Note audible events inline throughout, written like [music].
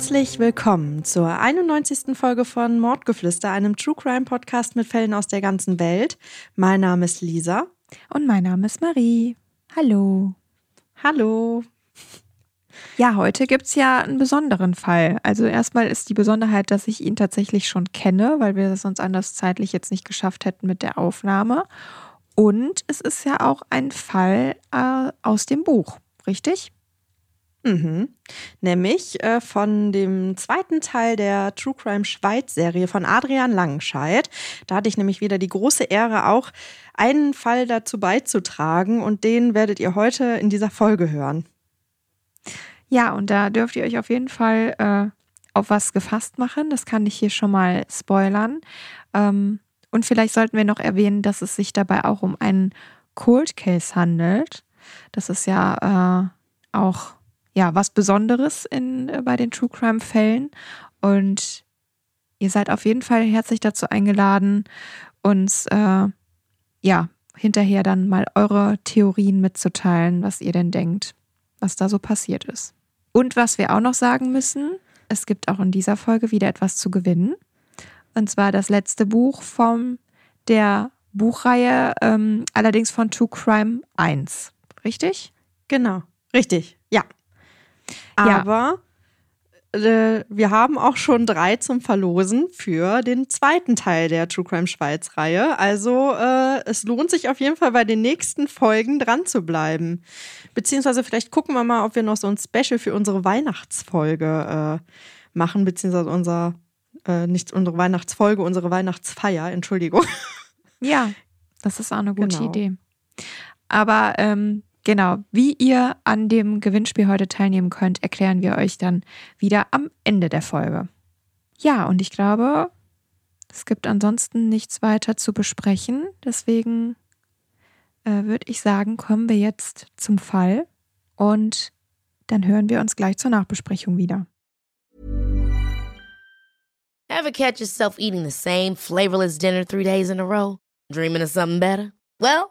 Herzlich willkommen zur 91. Folge von Mordgeflüster, einem True Crime Podcast mit Fällen aus der ganzen Welt. Mein Name ist Lisa. Und mein Name ist Marie. Hallo. Hallo. Ja, heute gibt es ja einen besonderen Fall. Also erstmal ist die Besonderheit, dass ich ihn tatsächlich schon kenne, weil wir es sonst anders zeitlich jetzt nicht geschafft hätten mit der Aufnahme. Und es ist ja auch ein Fall äh, aus dem Buch, richtig? Mhm. Nämlich äh, von dem zweiten Teil der True Crime Schweiz-Serie von Adrian Langenscheidt. Da hatte ich nämlich wieder die große Ehre, auch einen Fall dazu beizutragen und den werdet ihr heute in dieser Folge hören. Ja, und da dürft ihr euch auf jeden Fall äh, auf was gefasst machen. Das kann ich hier schon mal spoilern. Ähm, und vielleicht sollten wir noch erwähnen, dass es sich dabei auch um einen Cold Case handelt. Das ist ja äh, auch ja, was Besonderes in, äh, bei den True Crime Fällen. Und ihr seid auf jeden Fall herzlich dazu eingeladen, uns äh, ja hinterher dann mal eure Theorien mitzuteilen, was ihr denn denkt, was da so passiert ist. Und was wir auch noch sagen müssen, es gibt auch in dieser Folge wieder etwas zu gewinnen. Und zwar das letzte Buch von der Buchreihe, ähm, allerdings von True Crime 1. Richtig? Genau, richtig, ja. Aber äh, wir haben auch schon drei zum Verlosen für den zweiten Teil der True Crime Schweiz Reihe. Also äh, es lohnt sich auf jeden Fall bei den nächsten Folgen dran zu bleiben. Beziehungsweise vielleicht gucken wir mal, ob wir noch so ein Special für unsere Weihnachtsfolge äh, machen, beziehungsweise unser, äh, nicht unsere Weihnachtsfolge, unsere Weihnachtsfeier, Entschuldigung. Ja, das ist auch eine gute genau. Idee. Aber ähm, Genau, wie ihr an dem Gewinnspiel heute teilnehmen könnt, erklären wir euch dann wieder am Ende der Folge. Ja, und ich glaube, es gibt ansonsten nichts weiter zu besprechen. Deswegen äh, würde ich sagen, kommen wir jetzt zum Fall und dann hören wir uns gleich zur Nachbesprechung wieder. Ever catch yourself eating the same flavorless dinner three days in a row? Dreaming of something better? Well,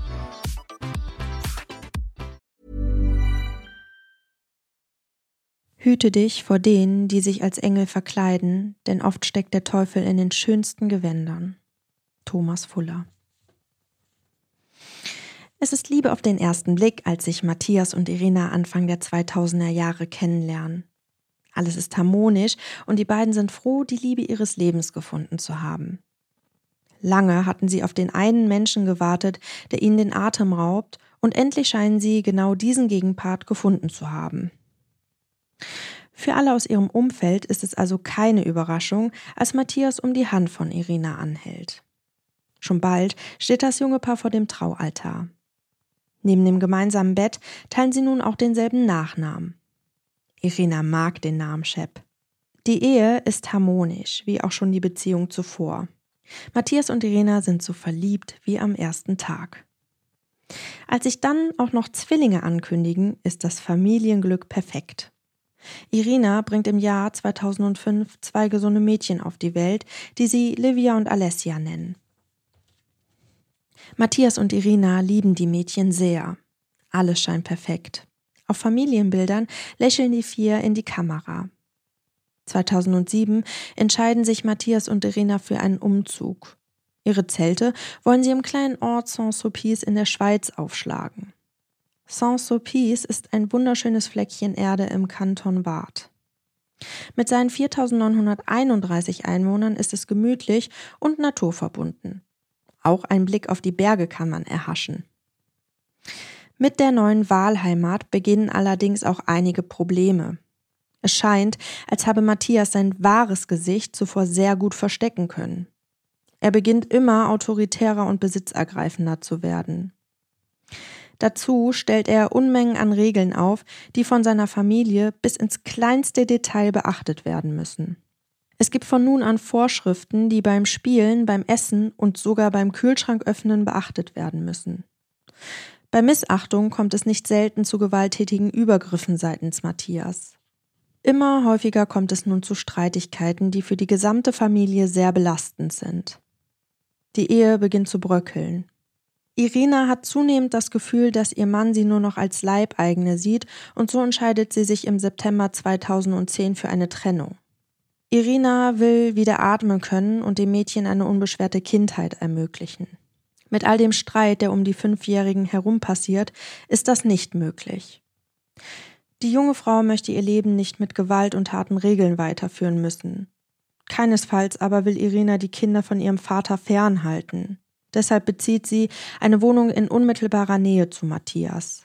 Hüte dich vor denen, die sich als Engel verkleiden, denn oft steckt der Teufel in den schönsten Gewändern. Thomas Fuller. Es ist Liebe auf den ersten Blick, als sich Matthias und Irina Anfang der 2000er Jahre kennenlernen. Alles ist harmonisch und die beiden sind froh, die Liebe ihres Lebens gefunden zu haben. Lange hatten sie auf den einen Menschen gewartet, der ihnen den Atem raubt, und endlich scheinen sie genau diesen Gegenpart gefunden zu haben. Für alle aus ihrem Umfeld ist es also keine Überraschung, als Matthias um die Hand von Irina anhält. Schon bald steht das junge Paar vor dem Traualtar. Neben dem gemeinsamen Bett teilen sie nun auch denselben Nachnamen. Irina mag den Namen Shep. Die Ehe ist harmonisch, wie auch schon die Beziehung zuvor. Matthias und Irina sind so verliebt wie am ersten Tag. Als sich dann auch noch Zwillinge ankündigen, ist das Familienglück perfekt. Irina bringt im Jahr 2005 zwei gesunde Mädchen auf die Welt, die sie Livia und Alessia nennen. Matthias und Irina lieben die Mädchen sehr. Alles scheint perfekt. Auf Familienbildern lächeln die vier in die Kamera. 2007 entscheiden sich Matthias und Irina für einen Umzug. Ihre Zelte wollen sie im kleinen Ort Saint-Sulpice in der Schweiz aufschlagen. Saint-Sulpice ist ein wunderschönes Fleckchen Erde im Kanton Waadt. Mit seinen 4931 Einwohnern ist es gemütlich und naturverbunden. Auch ein Blick auf die Berge kann man erhaschen. Mit der neuen Wahlheimat beginnen allerdings auch einige Probleme. Es scheint, als habe Matthias sein wahres Gesicht zuvor sehr gut verstecken können. Er beginnt immer autoritärer und besitzergreifender zu werden. Dazu stellt er Unmengen an Regeln auf, die von seiner Familie bis ins kleinste Detail beachtet werden müssen. Es gibt von nun an Vorschriften, die beim Spielen, beim Essen und sogar beim Kühlschrank öffnen beachtet werden müssen. Bei Missachtung kommt es nicht selten zu gewalttätigen Übergriffen seitens Matthias. Immer häufiger kommt es nun zu Streitigkeiten, die für die gesamte Familie sehr belastend sind. Die Ehe beginnt zu bröckeln. Irina hat zunehmend das Gefühl, dass ihr Mann sie nur noch als Leibeigene sieht und so entscheidet sie sich im September 2010 für eine Trennung. Irina will wieder atmen können und dem Mädchen eine unbeschwerte Kindheit ermöglichen. Mit all dem Streit, der um die Fünfjährigen herum passiert, ist das nicht möglich. Die junge Frau möchte ihr Leben nicht mit Gewalt und harten Regeln weiterführen müssen. Keinesfalls aber will Irina die Kinder von ihrem Vater fernhalten. Deshalb bezieht sie eine Wohnung in unmittelbarer Nähe zu Matthias.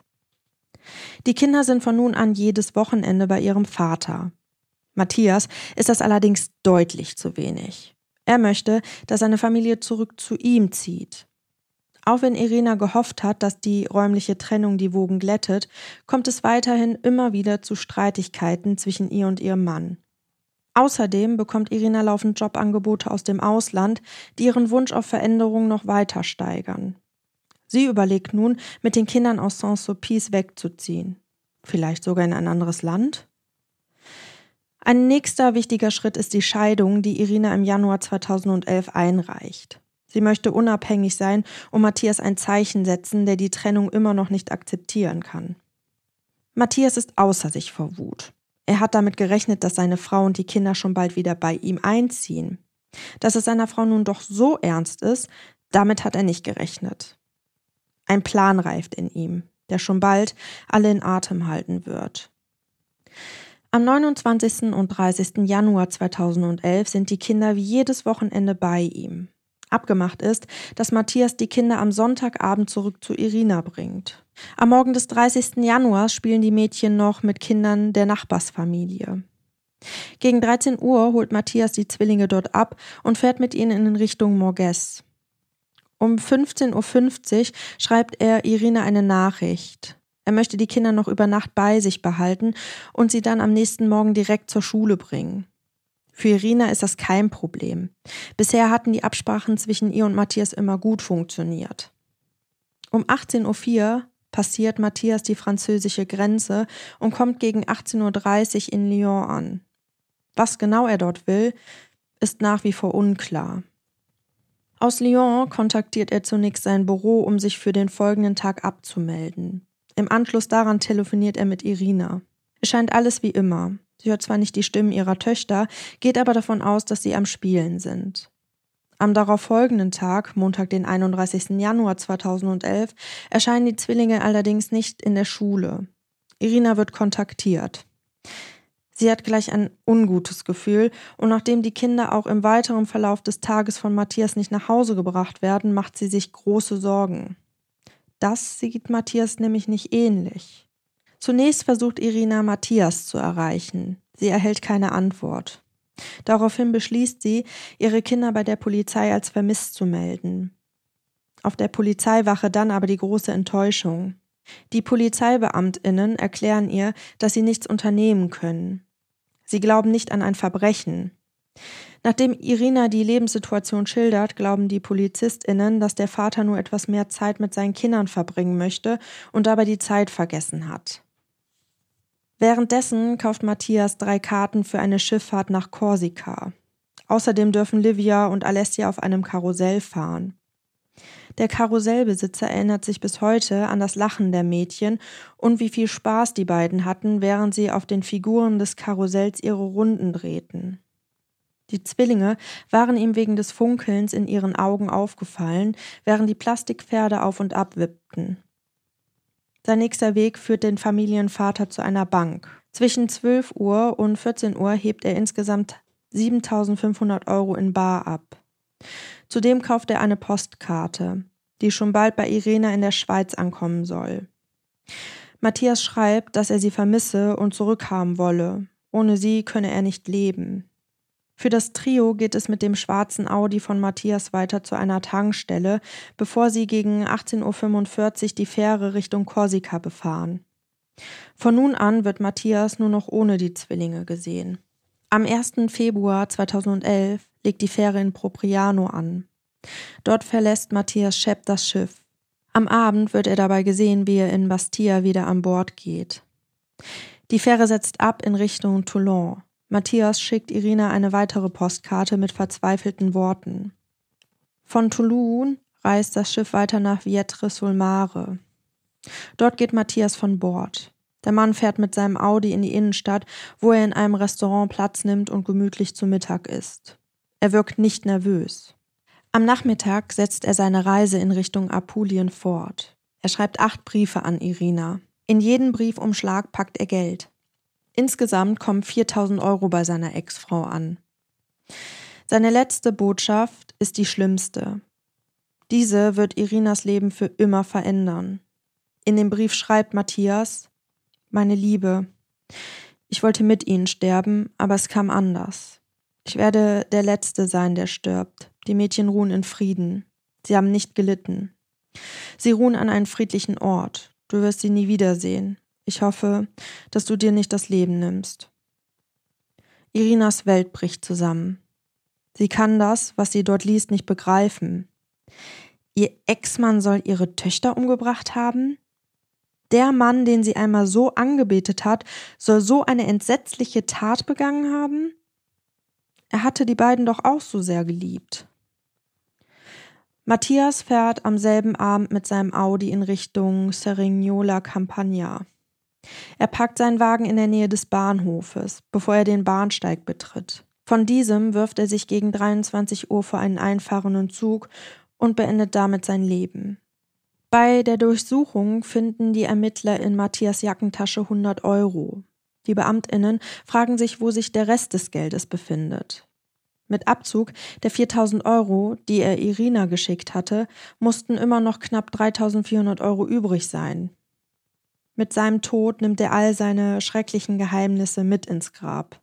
Die Kinder sind von nun an jedes Wochenende bei ihrem Vater. Matthias ist das allerdings deutlich zu wenig. Er möchte, dass seine Familie zurück zu ihm zieht. Auch wenn Irina gehofft hat, dass die räumliche Trennung die Wogen glättet, kommt es weiterhin immer wieder zu Streitigkeiten zwischen ihr und ihrem Mann. Außerdem bekommt Irina laufend Jobangebote aus dem Ausland, die ihren Wunsch auf Veränderung noch weiter steigern. Sie überlegt nun, mit den Kindern aus Saint-Sulpice wegzuziehen. Vielleicht sogar in ein anderes Land? Ein nächster wichtiger Schritt ist die Scheidung, die Irina im Januar 2011 einreicht. Sie möchte unabhängig sein und Matthias ein Zeichen setzen, der die Trennung immer noch nicht akzeptieren kann. Matthias ist außer sich vor Wut. Er hat damit gerechnet, dass seine Frau und die Kinder schon bald wieder bei ihm einziehen. Dass es seiner Frau nun doch so ernst ist, damit hat er nicht gerechnet. Ein Plan reift in ihm, der schon bald alle in Atem halten wird. Am 29. und 30. Januar 2011 sind die Kinder wie jedes Wochenende bei ihm. Abgemacht ist, dass Matthias die Kinder am Sonntagabend zurück zu Irina bringt. Am Morgen des 30. Januars spielen die Mädchen noch mit Kindern der Nachbarsfamilie. Gegen 13 Uhr holt Matthias die Zwillinge dort ab und fährt mit ihnen in Richtung Morges. Um 15.50 Uhr schreibt er Irina eine Nachricht. Er möchte die Kinder noch über Nacht bei sich behalten und sie dann am nächsten Morgen direkt zur Schule bringen. Für Irina ist das kein Problem. Bisher hatten die Absprachen zwischen ihr und Matthias immer gut funktioniert. Um 18.04 Uhr passiert Matthias die französische Grenze und kommt gegen 18.30 Uhr in Lyon an. Was genau er dort will, ist nach wie vor unklar. Aus Lyon kontaktiert er zunächst sein Büro, um sich für den folgenden Tag abzumelden. Im Anschluss daran telefoniert er mit Irina. Es scheint alles wie immer. Sie hört zwar nicht die Stimmen ihrer Töchter, geht aber davon aus, dass sie am Spielen sind. Am darauffolgenden Tag, Montag, den 31. Januar 2011, erscheinen die Zwillinge allerdings nicht in der Schule. Irina wird kontaktiert. Sie hat gleich ein ungutes Gefühl, und nachdem die Kinder auch im weiteren Verlauf des Tages von Matthias nicht nach Hause gebracht werden, macht sie sich große Sorgen. Das sieht Matthias nämlich nicht ähnlich. Zunächst versucht Irina Matthias zu erreichen. Sie erhält keine Antwort. Daraufhin beschließt sie, ihre Kinder bei der Polizei als vermisst zu melden. Auf der Polizeiwache dann aber die große Enttäuschung. Die Polizeibeamtinnen erklären ihr, dass sie nichts unternehmen können. Sie glauben nicht an ein Verbrechen. Nachdem Irina die Lebenssituation schildert, glauben die Polizistinnen, dass der Vater nur etwas mehr Zeit mit seinen Kindern verbringen möchte und dabei die Zeit vergessen hat. Währenddessen kauft Matthias drei Karten für eine Schifffahrt nach Korsika. Außerdem dürfen Livia und Alessia auf einem Karussell fahren. Der Karussellbesitzer erinnert sich bis heute an das Lachen der Mädchen und wie viel Spaß die beiden hatten, während sie auf den Figuren des Karussells ihre Runden drehten. Die Zwillinge waren ihm wegen des Funkelns in ihren Augen aufgefallen, während die Plastikpferde auf und ab wippten. Sein nächster Weg führt den Familienvater zu einer Bank. Zwischen 12 Uhr und 14 Uhr hebt er insgesamt 7500 Euro in Bar ab. Zudem kauft er eine Postkarte, die schon bald bei Irena in der Schweiz ankommen soll. Matthias schreibt, dass er sie vermisse und zurückhaben wolle. Ohne sie könne er nicht leben. Für das Trio geht es mit dem schwarzen Audi von Matthias weiter zu einer Tankstelle, bevor sie gegen 18.45 Uhr die Fähre Richtung Korsika befahren. Von nun an wird Matthias nur noch ohne die Zwillinge gesehen. Am 1. Februar 2011 legt die Fähre in Propriano an. Dort verlässt Matthias Schepp das Schiff. Am Abend wird er dabei gesehen, wie er in Bastia wieder an Bord geht. Die Fähre setzt ab in Richtung Toulon. Matthias schickt Irina eine weitere Postkarte mit verzweifelten Worten. Von Toulon reist das Schiff weiter nach Vietre-sur-Mare. Dort geht Matthias von Bord. Der Mann fährt mit seinem Audi in die Innenstadt, wo er in einem Restaurant Platz nimmt und gemütlich zu Mittag isst. Er wirkt nicht nervös. Am Nachmittag setzt er seine Reise in Richtung Apulien fort. Er schreibt acht Briefe an Irina. In jeden Briefumschlag packt er Geld. Insgesamt kommen 4000 Euro bei seiner Ex-Frau an. Seine letzte Botschaft ist die schlimmste. Diese wird Irinas Leben für immer verändern. In dem Brief schreibt Matthias, meine Liebe, ich wollte mit Ihnen sterben, aber es kam anders. Ich werde der Letzte sein, der stirbt. Die Mädchen ruhen in Frieden. Sie haben nicht gelitten. Sie ruhen an einem friedlichen Ort. Du wirst sie nie wiedersehen. Ich hoffe, dass du dir nicht das Leben nimmst. Irinas Welt bricht zusammen. Sie kann das, was sie dort liest, nicht begreifen. Ihr Ex-Mann soll ihre Töchter umgebracht haben? Der Mann, den sie einmal so angebetet hat, soll so eine entsetzliche Tat begangen haben? Er hatte die beiden doch auch so sehr geliebt. Matthias fährt am selben Abend mit seinem Audi in Richtung Serignola Campagna. Er parkt seinen Wagen in der Nähe des Bahnhofes, bevor er den Bahnsteig betritt. Von diesem wirft er sich gegen 23 Uhr vor einen einfahrenden Zug und beendet damit sein Leben. Bei der Durchsuchung finden die Ermittler in Matthias Jackentasche 100 Euro. Die Beamtinnen fragen sich, wo sich der Rest des Geldes befindet. Mit Abzug der 4000 Euro, die er Irina geschickt hatte, mussten immer noch knapp 3400 Euro übrig sein. Mit seinem Tod nimmt er all seine schrecklichen Geheimnisse mit ins Grab.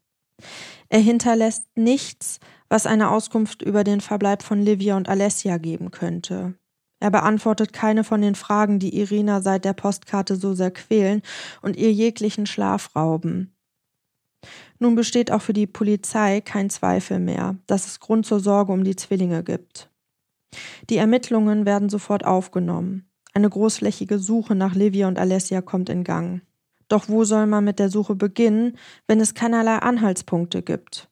Er hinterlässt nichts, was eine Auskunft über den Verbleib von Livia und Alessia geben könnte. Er beantwortet keine von den Fragen, die Irina seit der Postkarte so sehr quälen und ihr jeglichen Schlaf rauben. Nun besteht auch für die Polizei kein Zweifel mehr, dass es Grund zur Sorge um die Zwillinge gibt. Die Ermittlungen werden sofort aufgenommen. Eine großflächige Suche nach Livia und Alessia kommt in Gang. Doch wo soll man mit der Suche beginnen, wenn es keinerlei Anhaltspunkte gibt?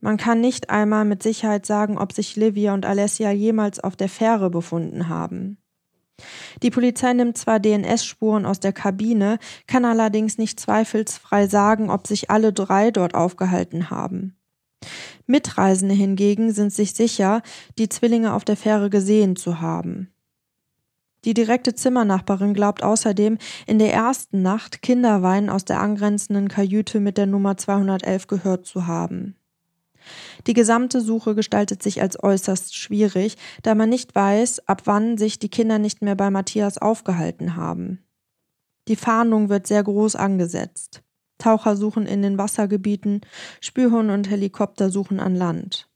Man kann nicht einmal mit Sicherheit sagen, ob sich Livia und Alessia jemals auf der Fähre befunden haben. Die Polizei nimmt zwar DNS-Spuren aus der Kabine, kann allerdings nicht zweifelsfrei sagen, ob sich alle drei dort aufgehalten haben. Mitreisende hingegen sind sich sicher, die Zwillinge auf der Fähre gesehen zu haben. Die direkte Zimmernachbarin glaubt außerdem, in der ersten Nacht Kinderwein aus der angrenzenden Kajüte mit der Nummer 211 gehört zu haben. Die gesamte Suche gestaltet sich als äußerst schwierig, da man nicht weiß, ab wann sich die Kinder nicht mehr bei Matthias aufgehalten haben. Die Fahndung wird sehr groß angesetzt. Taucher suchen in den Wassergebieten, Spürhunde und Helikopter suchen an Land.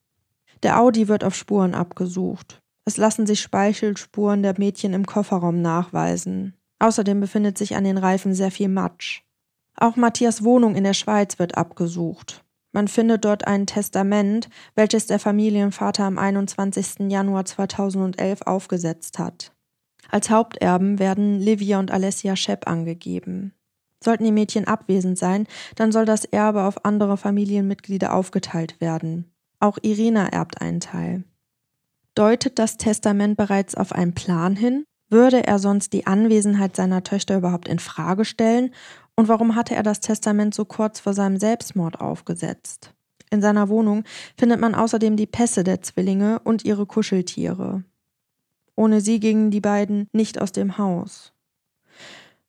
Der Audi wird auf Spuren abgesucht. Es lassen sich Speichelspuren der Mädchen im Kofferraum nachweisen. Außerdem befindet sich an den Reifen sehr viel Matsch. Auch Matthias Wohnung in der Schweiz wird abgesucht. Man findet dort ein Testament, welches der Familienvater am 21. Januar 2011 aufgesetzt hat. Als Haupterben werden Livia und Alessia Schepp angegeben. Sollten die Mädchen abwesend sein, dann soll das Erbe auf andere Familienmitglieder aufgeteilt werden. Auch Irina erbt einen Teil. Deutet das Testament bereits auf einen Plan hin? Würde er sonst die Anwesenheit seiner Töchter überhaupt in Frage stellen und warum hatte er das Testament so kurz vor seinem Selbstmord aufgesetzt? In seiner Wohnung findet man außerdem die Pässe der Zwillinge und ihre Kuscheltiere. Ohne sie gingen die beiden nicht aus dem Haus.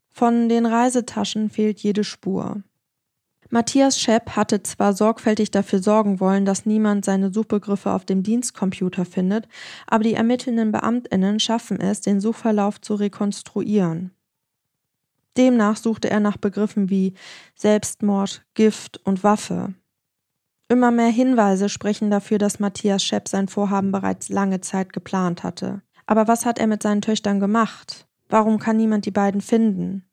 Von den Reisetaschen fehlt jede Spur. Matthias Schepp hatte zwar sorgfältig dafür sorgen wollen, dass niemand seine Suchbegriffe auf dem Dienstcomputer findet, aber die ermittelnden Beamtinnen schaffen es, den Suchverlauf zu rekonstruieren. Demnach suchte er nach Begriffen wie Selbstmord, Gift und Waffe. Immer mehr Hinweise sprechen dafür, dass Matthias Schepp sein Vorhaben bereits lange Zeit geplant hatte. Aber was hat er mit seinen Töchtern gemacht? Warum kann niemand die beiden finden?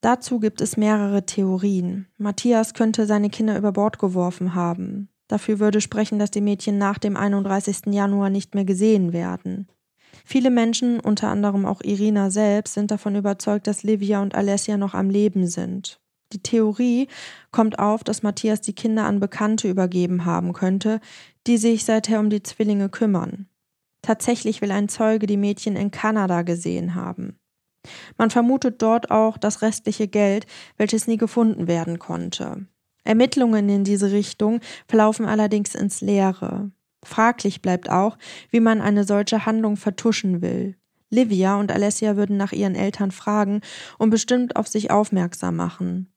Dazu gibt es mehrere Theorien. Matthias könnte seine Kinder über Bord geworfen haben. Dafür würde sprechen, dass die Mädchen nach dem 31. Januar nicht mehr gesehen werden. Viele Menschen, unter anderem auch Irina selbst, sind davon überzeugt, dass Livia und Alessia noch am Leben sind. Die Theorie kommt auf, dass Matthias die Kinder an Bekannte übergeben haben könnte, die sich seither um die Zwillinge kümmern. Tatsächlich will ein Zeuge die Mädchen in Kanada gesehen haben. Man vermutet dort auch das restliche Geld, welches nie gefunden werden konnte. Ermittlungen in diese Richtung verlaufen allerdings ins Leere. Fraglich bleibt auch, wie man eine solche Handlung vertuschen will. Livia und Alessia würden nach ihren Eltern fragen und bestimmt auf sich aufmerksam machen.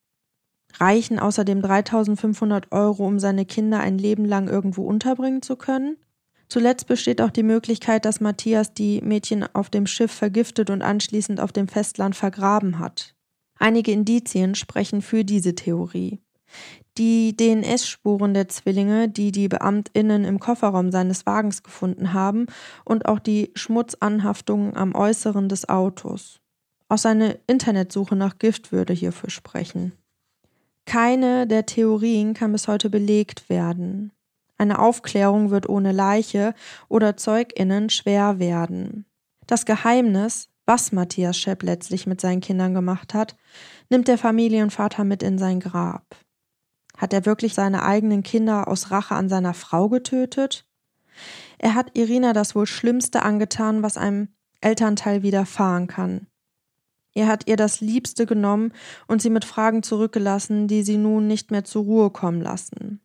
Reichen außerdem 3500 Euro, um seine Kinder ein Leben lang irgendwo unterbringen zu können? Zuletzt besteht auch die Möglichkeit, dass Matthias die Mädchen auf dem Schiff vergiftet und anschließend auf dem Festland vergraben hat. Einige Indizien sprechen für diese Theorie. Die DNS-Spuren der Zwillinge, die die Beamtinnen im Kofferraum seines Wagens gefunden haben, und auch die Schmutzanhaftungen am Äußeren des Autos. Auch seine Internetsuche nach Gift würde hierfür sprechen. Keine der Theorien kann bis heute belegt werden. Eine Aufklärung wird ohne Leiche oder Zeuginnen schwer werden. Das Geheimnis, was Matthias Schepp letztlich mit seinen Kindern gemacht hat, nimmt der Familienvater mit in sein Grab. Hat er wirklich seine eigenen Kinder aus Rache an seiner Frau getötet? Er hat Irina das wohl Schlimmste angetan, was einem Elternteil widerfahren kann. Er hat ihr das Liebste genommen und sie mit Fragen zurückgelassen, die sie nun nicht mehr zur Ruhe kommen lassen.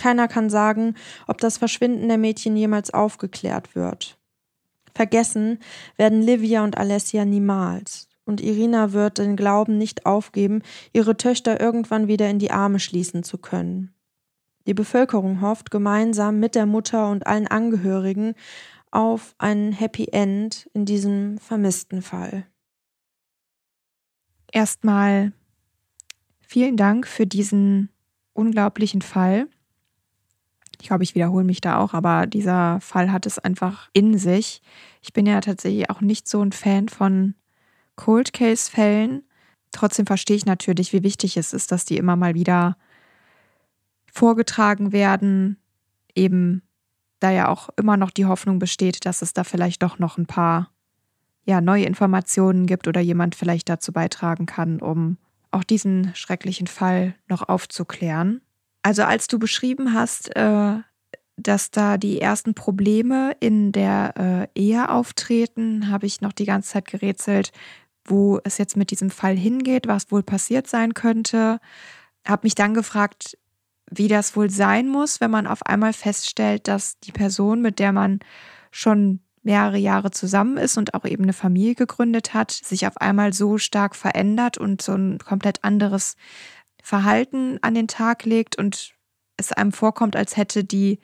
Keiner kann sagen, ob das Verschwinden der Mädchen jemals aufgeklärt wird. Vergessen werden Livia und Alessia niemals, und Irina wird den Glauben nicht aufgeben, ihre Töchter irgendwann wieder in die Arme schließen zu können. Die Bevölkerung hofft gemeinsam mit der Mutter und allen Angehörigen auf ein Happy End in diesem vermissten Fall. Erstmal vielen Dank für diesen unglaublichen Fall. Ich glaube, ich wiederhole mich da auch, aber dieser Fall hat es einfach in sich. Ich bin ja tatsächlich auch nicht so ein Fan von Cold Case-Fällen. Trotzdem verstehe ich natürlich, wie wichtig es ist, dass die immer mal wieder vorgetragen werden. Eben da ja auch immer noch die Hoffnung besteht, dass es da vielleicht doch noch ein paar ja, neue Informationen gibt oder jemand vielleicht dazu beitragen kann, um auch diesen schrecklichen Fall noch aufzuklären. Also als du beschrieben hast, äh, dass da die ersten Probleme in der äh, Ehe auftreten, habe ich noch die ganze Zeit gerätselt, wo es jetzt mit diesem Fall hingeht, was wohl passiert sein könnte. Habe mich dann gefragt, wie das wohl sein muss, wenn man auf einmal feststellt, dass die Person, mit der man schon mehrere Jahre zusammen ist und auch eben eine Familie gegründet hat, sich auf einmal so stark verändert und so ein komplett anderes Verhalten an den Tag legt und es einem vorkommt, als hätte die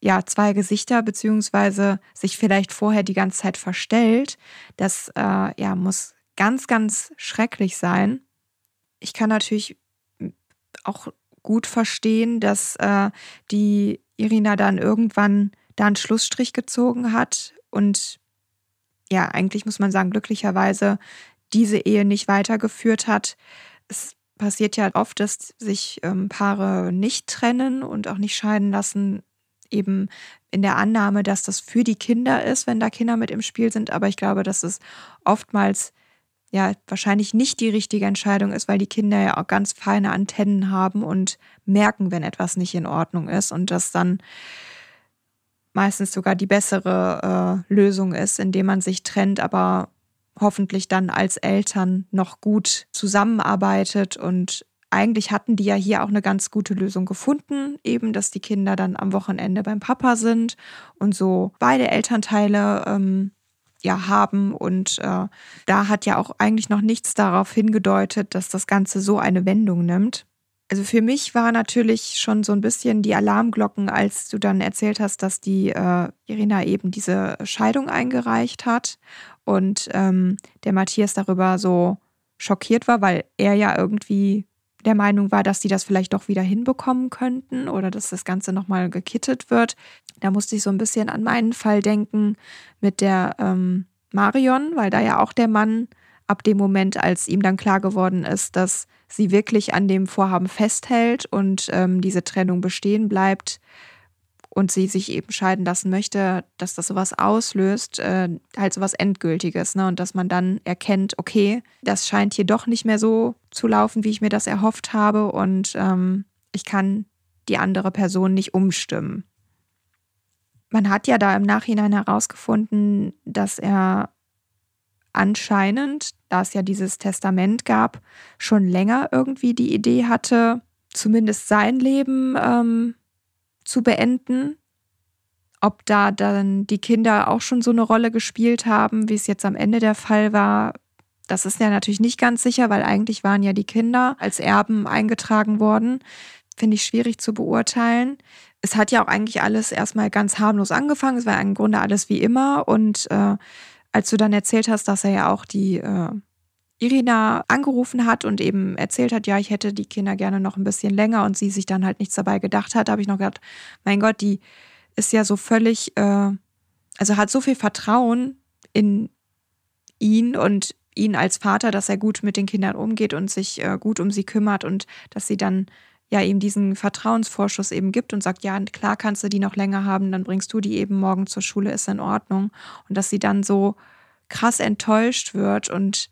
ja zwei Gesichter beziehungsweise sich vielleicht vorher die ganze Zeit verstellt. Das äh, ja muss ganz, ganz schrecklich sein. Ich kann natürlich auch gut verstehen, dass äh, die Irina dann irgendwann da einen Schlussstrich gezogen hat und ja, eigentlich muss man sagen, glücklicherweise diese Ehe nicht weitergeführt hat. Es passiert ja oft, dass sich ähm, Paare nicht trennen und auch nicht scheiden lassen, eben in der Annahme, dass das für die Kinder ist, wenn da Kinder mit im Spiel sind. Aber ich glaube, dass es oftmals ja wahrscheinlich nicht die richtige Entscheidung ist, weil die Kinder ja auch ganz feine Antennen haben und merken, wenn etwas nicht in Ordnung ist und das dann meistens sogar die bessere äh, Lösung ist, indem man sich trennt, aber hoffentlich dann als Eltern noch gut zusammenarbeitet und eigentlich hatten die ja hier auch eine ganz gute Lösung gefunden, eben, dass die Kinder dann am Wochenende beim Papa sind und so beide Elternteile ähm, ja haben. Und äh, da hat ja auch eigentlich noch nichts darauf hingedeutet, dass das Ganze so eine Wendung nimmt. Also für mich war natürlich schon so ein bisschen die Alarmglocken, als du dann erzählt hast, dass die äh, Irina eben diese Scheidung eingereicht hat und ähm, der Matthias darüber so schockiert war, weil er ja irgendwie der Meinung war, dass die das vielleicht doch wieder hinbekommen könnten oder dass das Ganze nochmal gekittet wird. Da musste ich so ein bisschen an meinen Fall denken mit der ähm, Marion, weil da ja auch der Mann ab dem Moment, als ihm dann klar geworden ist, dass sie wirklich an dem Vorhaben festhält und ähm, diese Trennung bestehen bleibt, und sie sich eben scheiden lassen möchte, dass das sowas auslöst, äh, halt sowas Endgültiges, ne? Und dass man dann erkennt, okay, das scheint hier doch nicht mehr so zu laufen, wie ich mir das erhofft habe, und ähm, ich kann die andere Person nicht umstimmen. Man hat ja da im Nachhinein herausgefunden, dass er anscheinend, da es ja dieses Testament gab, schon länger irgendwie die Idee hatte, zumindest sein Leben ähm, zu beenden. Ob da dann die Kinder auch schon so eine Rolle gespielt haben, wie es jetzt am Ende der Fall war, das ist ja natürlich nicht ganz sicher, weil eigentlich waren ja die Kinder als Erben eingetragen worden. Finde ich schwierig zu beurteilen. Es hat ja auch eigentlich alles erstmal ganz harmlos angefangen. Es war im Grunde alles wie immer. Und äh, als du dann erzählt hast, dass er ja auch die äh, Irina angerufen hat und eben erzählt hat, ja, ich hätte die Kinder gerne noch ein bisschen länger und sie sich dann halt nichts dabei gedacht hat, habe ich noch gedacht, mein Gott, die ist ja so völlig, äh, also hat so viel Vertrauen in ihn und ihn als Vater, dass er gut mit den Kindern umgeht und sich äh, gut um sie kümmert und dass sie dann ja eben diesen Vertrauensvorschuss eben gibt und sagt, ja, klar kannst du die noch länger haben, dann bringst du die eben morgen zur Schule, ist in Ordnung. Und dass sie dann so krass enttäuscht wird und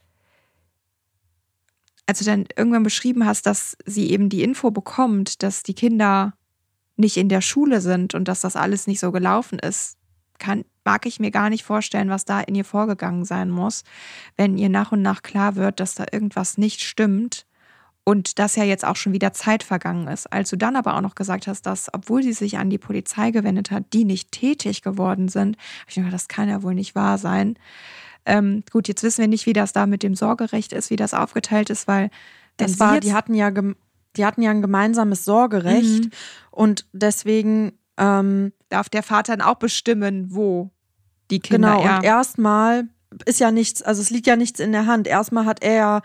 als du dann irgendwann beschrieben hast, dass sie eben die Info bekommt, dass die Kinder nicht in der Schule sind und dass das alles nicht so gelaufen ist, kann, mag ich mir gar nicht vorstellen, was da in ihr vorgegangen sein muss, wenn ihr nach und nach klar wird, dass da irgendwas nicht stimmt und dass ja jetzt auch schon wieder Zeit vergangen ist. Als du dann aber auch noch gesagt hast, dass, obwohl sie sich an die Polizei gewendet hat, die nicht tätig geworden sind, ich gedacht, das kann ja wohl nicht wahr sein. Ähm, gut, jetzt wissen wir nicht, wie das da mit dem Sorgerecht ist, wie das aufgeteilt ist, weil das war, die hatten ja, die hatten ja ein gemeinsames Sorgerecht mhm. und deswegen ähm, darf der Vater dann auch bestimmen, wo die Kinder. Genau. Ja. Und erstmal ist ja nichts, also es liegt ja nichts in der Hand. Erstmal hat er ja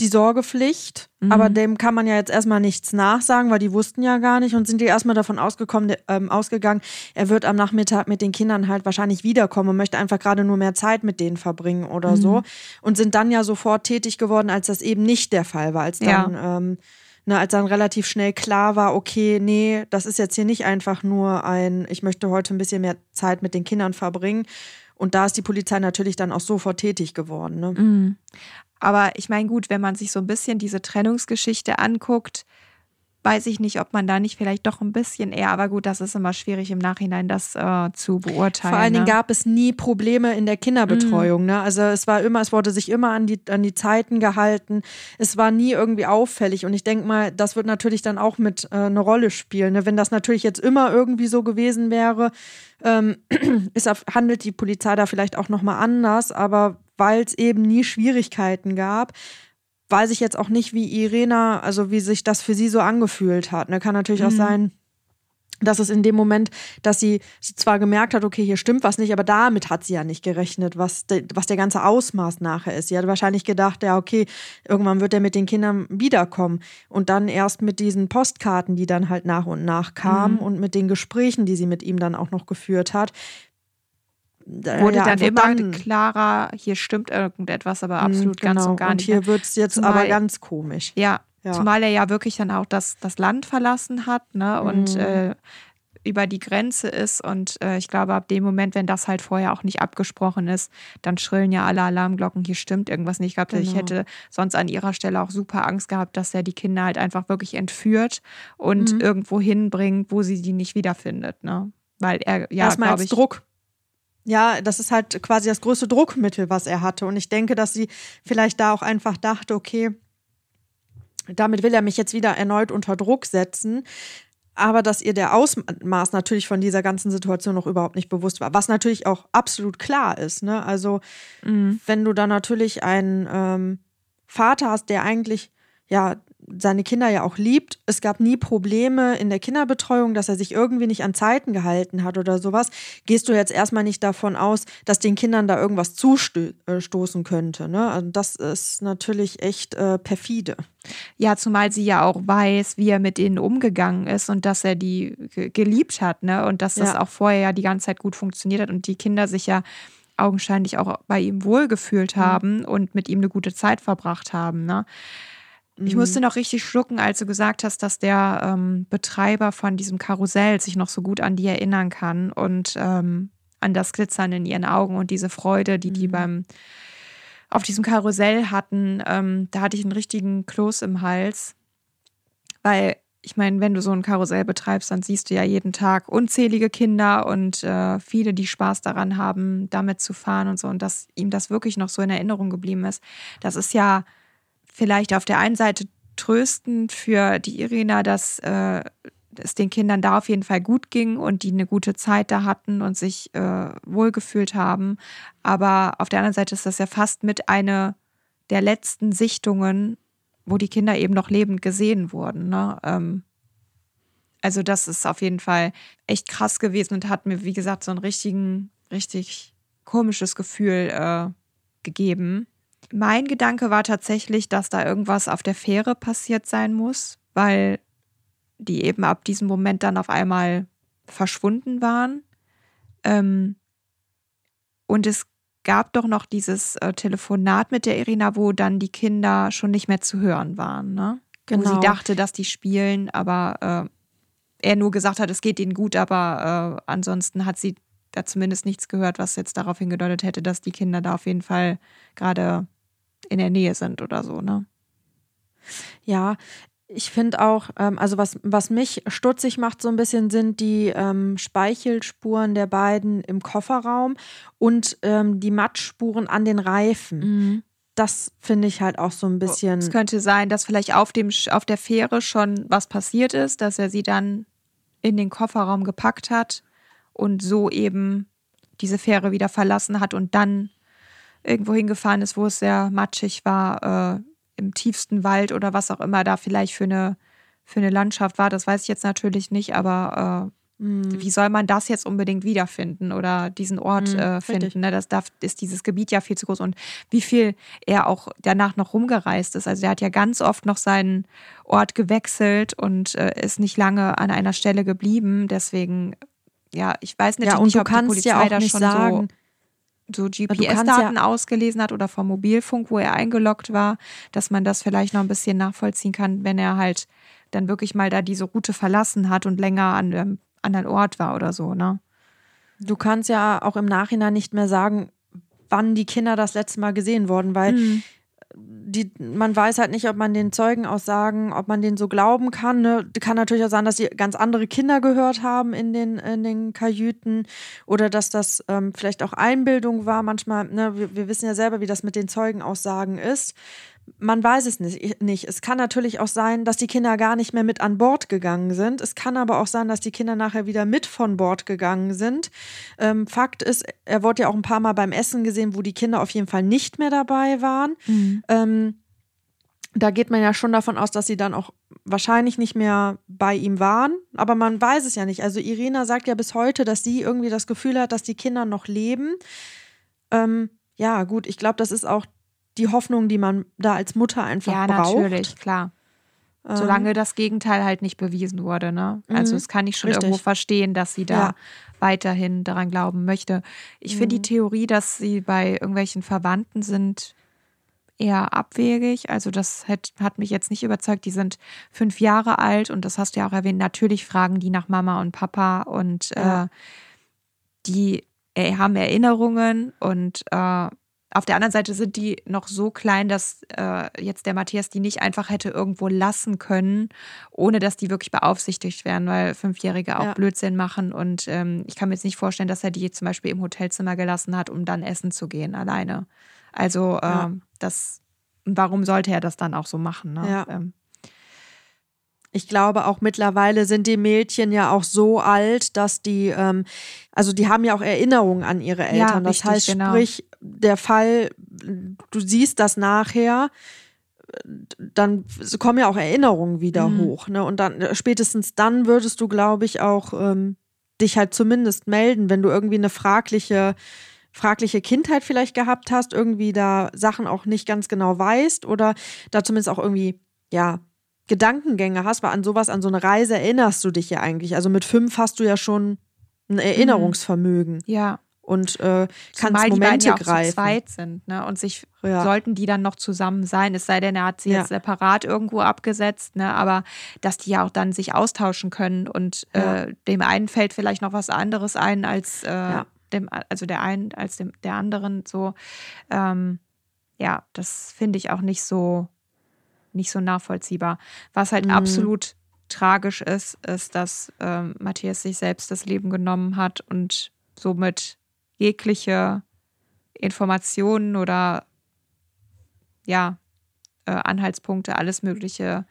die Sorgepflicht, mhm. aber dem kann man ja jetzt erstmal nichts nachsagen, weil die wussten ja gar nicht und sind die erstmal davon ausgekommen, ähm, ausgegangen, er wird am Nachmittag mit den Kindern halt wahrscheinlich wiederkommen und möchte einfach gerade nur mehr Zeit mit denen verbringen oder mhm. so. Und sind dann ja sofort tätig geworden, als das eben nicht der Fall war, als dann, ja. ähm, ne, als dann relativ schnell klar war, okay, nee, das ist jetzt hier nicht einfach nur ein, ich möchte heute ein bisschen mehr Zeit mit den Kindern verbringen. Und da ist die Polizei natürlich dann auch sofort tätig geworden. Ne? Mhm. Aber ich meine, gut, wenn man sich so ein bisschen diese Trennungsgeschichte anguckt, weiß ich nicht, ob man da nicht vielleicht doch ein bisschen eher, aber gut, das ist immer schwierig im Nachhinein, das äh, zu beurteilen. Vor allen Dingen ne? gab es nie Probleme in der Kinderbetreuung. Mm. Ne? Also es war immer, es wurde sich immer an die, an die Zeiten gehalten. Es war nie irgendwie auffällig. Und ich denke mal, das wird natürlich dann auch mit äh, eine Rolle spielen. Ne? Wenn das natürlich jetzt immer irgendwie so gewesen wäre, ähm, [clears throat] ist, handelt die Polizei da vielleicht auch nochmal anders. Aber weil es eben nie Schwierigkeiten gab, weiß ich jetzt auch nicht, wie Irena, also wie sich das für sie so angefühlt hat. Ne? Kann natürlich mhm. auch sein, dass es in dem Moment, dass sie zwar gemerkt hat, okay, hier stimmt was nicht, aber damit hat sie ja nicht gerechnet, was, de, was der ganze Ausmaß nachher ist. Sie hat wahrscheinlich gedacht, ja, okay, irgendwann wird er mit den Kindern wiederkommen. Und dann erst mit diesen Postkarten, die dann halt nach und nach kamen mhm. und mit den Gesprächen, die sie mit ihm dann auch noch geführt hat, wurde ja, dann immer dann, klarer, hier stimmt irgendetwas, aber mhm, absolut genau. ganz und gar nicht. Und hier wird es jetzt zumal, aber ganz komisch. Ja, ja, zumal er ja wirklich dann auch das, das Land verlassen hat ne? und mhm. äh, über die Grenze ist. Und äh, ich glaube, ab dem Moment, wenn das halt vorher auch nicht abgesprochen ist, dann schrillen ja alle Alarmglocken, hier stimmt irgendwas nicht. Ich glaube, genau. ich hätte sonst an ihrer Stelle auch super Angst gehabt, dass er die Kinder halt einfach wirklich entführt und mhm. irgendwo hinbringt, wo sie die nicht wiederfindet. Ne? Weil er ja, Erstmal als ich, Druck ja, das ist halt quasi das größte Druckmittel, was er hatte. Und ich denke, dass sie vielleicht da auch einfach dachte, okay, damit will er mich jetzt wieder erneut unter Druck setzen. Aber dass ihr der Ausmaß natürlich von dieser ganzen Situation noch überhaupt nicht bewusst war. Was natürlich auch absolut klar ist. Ne? Also, mhm. wenn du da natürlich einen ähm, Vater hast, der eigentlich ja seine Kinder ja auch liebt. Es gab nie Probleme in der Kinderbetreuung, dass er sich irgendwie nicht an Zeiten gehalten hat oder sowas. Gehst du jetzt erstmal nicht davon aus, dass den Kindern da irgendwas zustoßen könnte. Ne? Also das ist natürlich echt äh, perfide. Ja, zumal sie ja auch weiß, wie er mit ihnen umgegangen ist und dass er die geliebt hat, ne? Und dass das ja. auch vorher ja die ganze Zeit gut funktioniert hat und die Kinder sich ja augenscheinlich auch bei ihm wohlgefühlt mhm. haben mhm. und mit ihm eine gute Zeit verbracht haben. Ne? Ich musste noch richtig schlucken, als du gesagt hast, dass der ähm, Betreiber von diesem Karussell sich noch so gut an die erinnern kann und ähm, an das Glitzern in ihren Augen und diese Freude, die die mhm. beim auf diesem Karussell hatten. Ähm, da hatte ich einen richtigen Kloß im Hals, weil ich meine, wenn du so ein Karussell betreibst, dann siehst du ja jeden Tag unzählige Kinder und äh, viele, die Spaß daran haben, damit zu fahren und so. Und dass ihm das wirklich noch so in Erinnerung geblieben ist, das ist ja vielleicht auf der einen Seite tröstend für die Irina, dass äh, es den Kindern da auf jeden Fall gut ging und die eine gute Zeit da hatten und sich äh, wohlgefühlt haben. Aber auf der anderen Seite ist das ja fast mit einer der letzten Sichtungen, wo die Kinder eben noch lebend gesehen wurden. Ne? Ähm, also das ist auf jeden Fall echt krass gewesen und hat mir, wie gesagt, so ein richtigen, richtig komisches Gefühl äh, gegeben. Mein Gedanke war tatsächlich, dass da irgendwas auf der Fähre passiert sein muss, weil die eben ab diesem Moment dann auf einmal verschwunden waren. Ähm, und es gab doch noch dieses äh, Telefonat mit der Irina, wo dann die Kinder schon nicht mehr zu hören waren, ne? Genau. Wo sie genau. dachte, dass die spielen, aber äh, er nur gesagt hat, es geht ihnen gut, aber äh, ansonsten hat sie da zumindest nichts gehört, was jetzt darauf hingedeutet hätte, dass die Kinder da auf jeden Fall gerade in der Nähe sind oder so, ne? Ja, ich finde auch, ähm, also was, was mich stutzig macht so ein bisschen, sind die ähm, Speichelspuren der beiden im Kofferraum und ähm, die Matschspuren an den Reifen. Mhm. Das finde ich halt auch so ein bisschen. Es könnte sein, dass vielleicht auf, dem, auf der Fähre schon was passiert ist, dass er sie dann in den Kofferraum gepackt hat und so eben diese Fähre wieder verlassen hat und dann irgendwo hingefahren ist, wo es sehr matschig war, äh, im tiefsten Wald oder was auch immer da vielleicht für eine, für eine Landschaft war. Das weiß ich jetzt natürlich nicht, aber äh, mhm. wie soll man das jetzt unbedingt wiederfinden oder diesen Ort mhm, äh, finden? Ne? Das darf, ist dieses Gebiet ja viel zu groß und wie viel er auch danach noch rumgereist ist. Also er hat ja ganz oft noch seinen Ort gewechselt und äh, ist nicht lange an einer Stelle geblieben. Deswegen, ja, ich weiß nicht, ja, und nicht, ob die Polizei ja auch da schon sagen, so so GPS-Daten ja ausgelesen hat oder vom Mobilfunk, wo er eingeloggt war, dass man das vielleicht noch ein bisschen nachvollziehen kann, wenn er halt dann wirklich mal da diese Route verlassen hat und länger an einem anderen Ort war oder so, ne? Du kannst ja auch im Nachhinein nicht mehr sagen, wann die Kinder das letzte Mal gesehen wurden, weil mhm die, man weiß halt nicht, ob man den Zeugenaussagen, ob man den so glauben kann. Ne? Kann natürlich auch sein, dass sie ganz andere Kinder gehört haben in den, in den Kajüten oder dass das ähm, vielleicht auch Einbildung war. Manchmal, ne, wir, wir wissen ja selber, wie das mit den Zeugenaussagen ist man weiß es nicht, Es kann natürlich auch sein, dass die Kinder gar nicht mehr mit an Bord gegangen sind. Es kann aber auch sein, dass die Kinder nachher wieder mit von Bord gegangen sind. Ähm, Fakt ist, er wurde ja auch ein paar Mal beim Essen gesehen, wo die Kinder auf jeden Fall nicht mehr dabei waren. Mhm. Ähm, da geht man ja schon davon aus, dass sie dann auch wahrscheinlich nicht mehr bei ihm waren. Aber man weiß es ja nicht. Also Irina sagt ja bis heute, dass sie irgendwie das Gefühl hat, dass die Kinder noch leben. Ähm, ja, gut, ich glaube, das ist auch die Hoffnung, die man da als Mutter einfach ja, braucht. Ja, natürlich, klar. Ähm, Solange das Gegenteil halt nicht bewiesen wurde, ne? Also, das mhm, kann ich schon richtig. irgendwo verstehen, dass sie da ja. weiterhin daran glauben möchte. Ich mhm. finde die mhm. Theorie, dass sie bei irgendwelchen Verwandten sind, eher abwegig. Also, das hat, hat mich jetzt nicht überzeugt. Die sind fünf Jahre alt und das hast du ja auch erwähnt. Natürlich fragen die nach Mama und Papa und ja. äh, die äh, haben Erinnerungen und äh, auf der anderen Seite sind die noch so klein, dass äh, jetzt der Matthias die nicht einfach hätte irgendwo lassen können, ohne dass die wirklich beaufsichtigt werden, weil Fünfjährige auch ja. Blödsinn machen. Und ähm, ich kann mir jetzt nicht vorstellen, dass er die zum Beispiel im Hotelzimmer gelassen hat, um dann essen zu gehen alleine. Also äh, ja. das, warum sollte er das dann auch so machen? Ne? Ja. Ähm, ich glaube, auch mittlerweile sind die Mädchen ja auch so alt, dass die, ähm, also die haben ja auch Erinnerungen an ihre Eltern. Ja, das richtig, heißt, genau. sprich, der Fall, du siehst das nachher, dann kommen ja auch Erinnerungen wieder mhm. hoch. Ne? Und dann spätestens dann würdest du, glaube ich, auch ähm, dich halt zumindest melden, wenn du irgendwie eine fragliche fragliche Kindheit vielleicht gehabt hast, irgendwie da Sachen auch nicht ganz genau weißt oder da zumindest auch irgendwie, ja, Gedankengänge hast, weil an sowas, an so eine Reise erinnerst du dich ja eigentlich. Also mit fünf hast du ja schon ein mhm. Erinnerungsvermögen. Ja. und äh, kann Zumal Momente die ja auch greifen. zu zweit sind, ne? Und sich Ja. sollten die dann noch zusammen sein, es sei denn, er hat sie Ja. jetzt separat irgendwo abgesetzt, ne? Aber dass die ja auch dann sich austauschen können und Ja. äh, dem einen fällt vielleicht noch was anderes ein als äh, dem, also der einen als dem der anderen so. Ähm, ja, das finde ich auch nicht so nicht so nachvollziehbar. Was halt Mhm. absolut tragisch ist, ist, dass ähm, Matthias sich selbst das Leben genommen hat und somit jegliche Informationen oder ja, äh, Anhaltspunkte, alles Mögliche,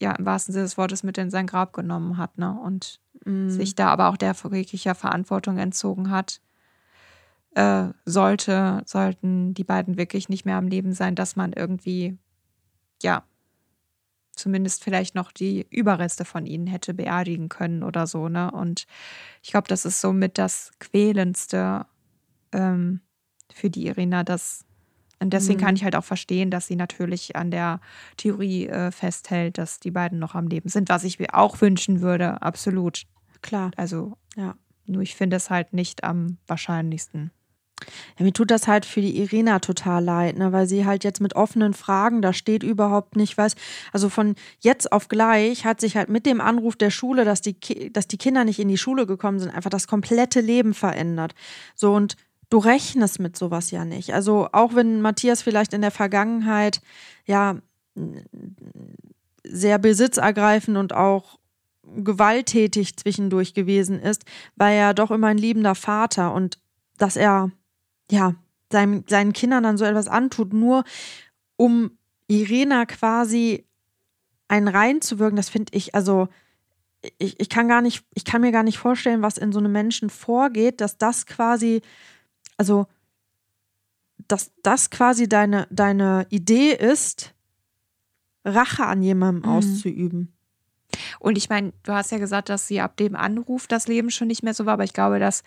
ja, im wahrsten Sinne des Wortes mit in sein Grab genommen hat, ne? Und Mhm. sich da aber auch der jeglicher Verantwortung entzogen hat. Äh, sollte, sollten die beiden wirklich nicht mehr am Leben sein, dass man irgendwie, ja, zumindest vielleicht noch die Überreste von ihnen hätte beerdigen können oder so, ne? Und ich glaube, das ist somit das Quälendste ähm, für die Irina, das und deswegen Mhm. kann ich halt auch verstehen, dass sie natürlich an der Theorie äh, festhält, dass die beiden noch am Leben sind, was ich mir auch wünschen würde, absolut. Klar, Also, ja. nur ich finde es halt nicht am wahrscheinlichsten. Ja, mir tut das halt für die Irina total leid, ne, weil sie halt jetzt mit offenen Fragen, da steht überhaupt nicht was. Also von jetzt auf gleich hat sich halt mit dem Anruf der Schule, dass die, Ki dass die Kinder nicht in die Schule gekommen sind, einfach das komplette Leben verändert. So und du rechnest mit sowas ja nicht. Also auch wenn Matthias vielleicht in der Vergangenheit ja sehr besitzergreifend und auch gewalttätig zwischendurch gewesen ist, war er doch immer ein liebender Vater und dass er ja seinem, seinen Kindern dann so etwas antut, nur um Irena quasi einen reinzuwirken, das finde ich, also ich, ich kann gar nicht, ich kann mir gar nicht vorstellen, was in so einem Menschen vorgeht, dass das quasi, also dass das quasi deine, deine Idee ist, Rache an jemandem Mhm. auszuüben. Und ich meine, du hast ja gesagt, dass sie ab dem Anruf das Leben schon nicht mehr so war, aber ich glaube, dass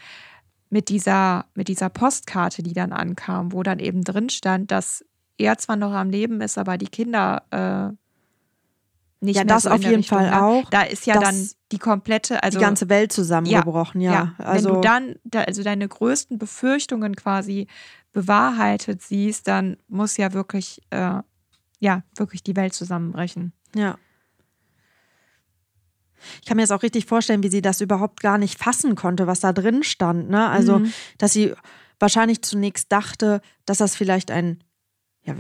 mit dieser, mit dieser Postkarte, die dann ankam, wo dann eben drin stand, dass er zwar noch am Leben ist, aber die Kinder äh, nicht Ja, das so auf jeden Richtung, Fall auch. Da ist ja dann die komplette, also die ganze Welt zusammengebrochen, ja. Also, wenn du dann, da, also deine größten Befürchtungen quasi bewahrheitet siehst, dann muss ja wirklich, äh, ja, wirklich die Welt zusammenbrechen. Ja. Ich kann mir jetzt auch richtig vorstellen, wie sie das überhaupt gar nicht fassen konnte, was da drin stand. Ne? Also, Mhm. dass sie wahrscheinlich zunächst dachte, dass das vielleicht ein, ja,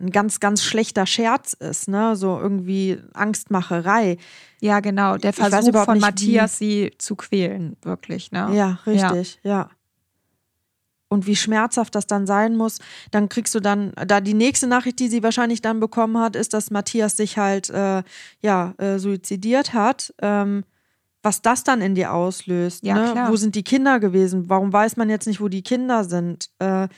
ein ganz, ganz schlechter Scherz ist, ne? So irgendwie Angstmacherei. Ja, genau. Der Versuch von nicht, Matthias, sie zu quälen, wirklich, ne? Ja, richtig, ja. Und wie schmerzhaft das dann sein muss, dann kriegst du dann, da die nächste Nachricht, die sie wahrscheinlich dann bekommen hat, ist, dass Matthias sich halt, äh, ja, äh, suizidiert hat. Ähm, was das dann in dir auslöst. Ja, ne? Wo sind die Kinder gewesen? Warum weiß man jetzt nicht, wo die Kinder sind? Äh,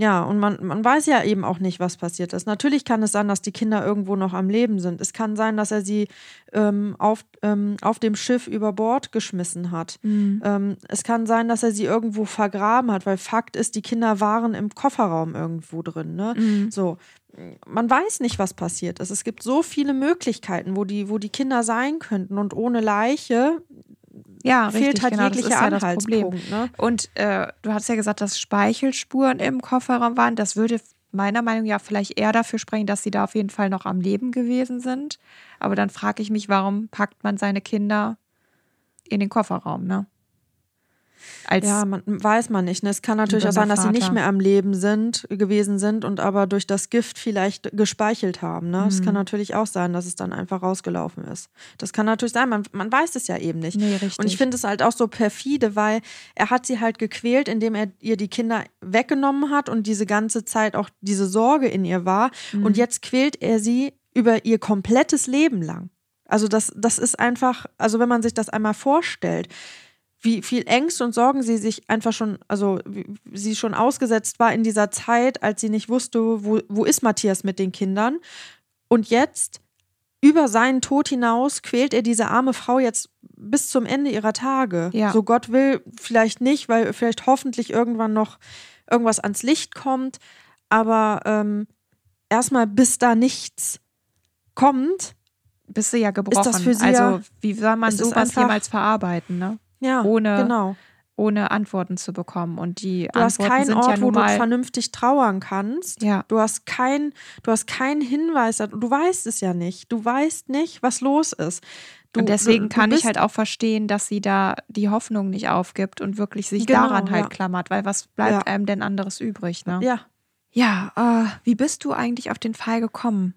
ja, und man, man weiß ja eben auch nicht, was passiert ist. Natürlich kann es sein, dass die Kinder irgendwo noch am Leben sind. Es kann sein, dass er sie ähm, auf, ähm, auf dem Schiff über Bord geschmissen hat. Mhm. Ähm, es kann sein, dass er sie irgendwo vergraben hat, weil Fakt ist, die Kinder waren im Kofferraum irgendwo drin. Ne? Mhm. So, man weiß nicht, was passiert ist. Es gibt so viele Möglichkeiten, wo die, wo die Kinder sein könnten und ohne Leiche Ja, fehlt richtig, halt genau, jeglicher ist ja das Problem. Anhaltspunkt. Ne? Und äh, du hast ja gesagt, dass Speichelspuren im Kofferraum waren. Das würde meiner Meinung nach vielleicht eher dafür sprechen, dass sie da auf jeden Fall noch am Leben gewesen sind. Aber dann frage ich mich, warum packt man seine Kinder in den Kofferraum, ne? Ja, man weiß man nicht. Ne? Es kann natürlich auch sein, dass sie nicht mehr am Leben sind, gewesen sind und aber durch das Gift vielleicht gespeichelt haben. Ne? Es Mhm. kann natürlich auch sein, dass es dann einfach rausgelaufen ist. Das kann natürlich sein, man, man weiß es ja eben nicht. nee, richtig. Und ich finde es halt auch so perfide, weil er hat sie halt gequält, indem er ihr die Kinder weggenommen hat und diese ganze Zeit auch diese Sorge in ihr war. Mhm. Und jetzt quält er sie über ihr komplettes Leben lang. Also das, das ist einfach, also wenn man sich das einmal vorstellt, wie viel Ängste und Sorgen sie sich einfach schon, also wie sie schon ausgesetzt war in dieser Zeit, als sie nicht wusste, wo, wo ist Matthias mit den Kindern. Und jetzt, über seinen Tod hinaus, quält er diese arme Frau jetzt bis zum Ende ihrer Tage. Ja. So Gott will, vielleicht nicht, weil vielleicht hoffentlich irgendwann noch irgendwas ans Licht kommt. Aber ähm, erstmal, bis da nichts kommt, bist du ja gebrochen. das für sie also ja- wie soll man sowas jemals verarbeiten, ne? Ja, Ohne- genau. ohne Antworten zu bekommen. Und die Du hast Antworten keinen sind Ort, ja wo du vernünftig trauern kannst. Ja. Du hast kein, du hast keinen Hinweis. Du weißt es ja nicht. Du weißt nicht, was los ist. Du, und deswegen kann ich halt auch verstehen, dass sie da die Hoffnung nicht aufgibt und wirklich sich Genau, daran halt ja. klammert, weil was bleibt Ja. einem denn anderes übrig, ne? Ja. Ja, äh, wie bist du eigentlich auf den Fall gekommen?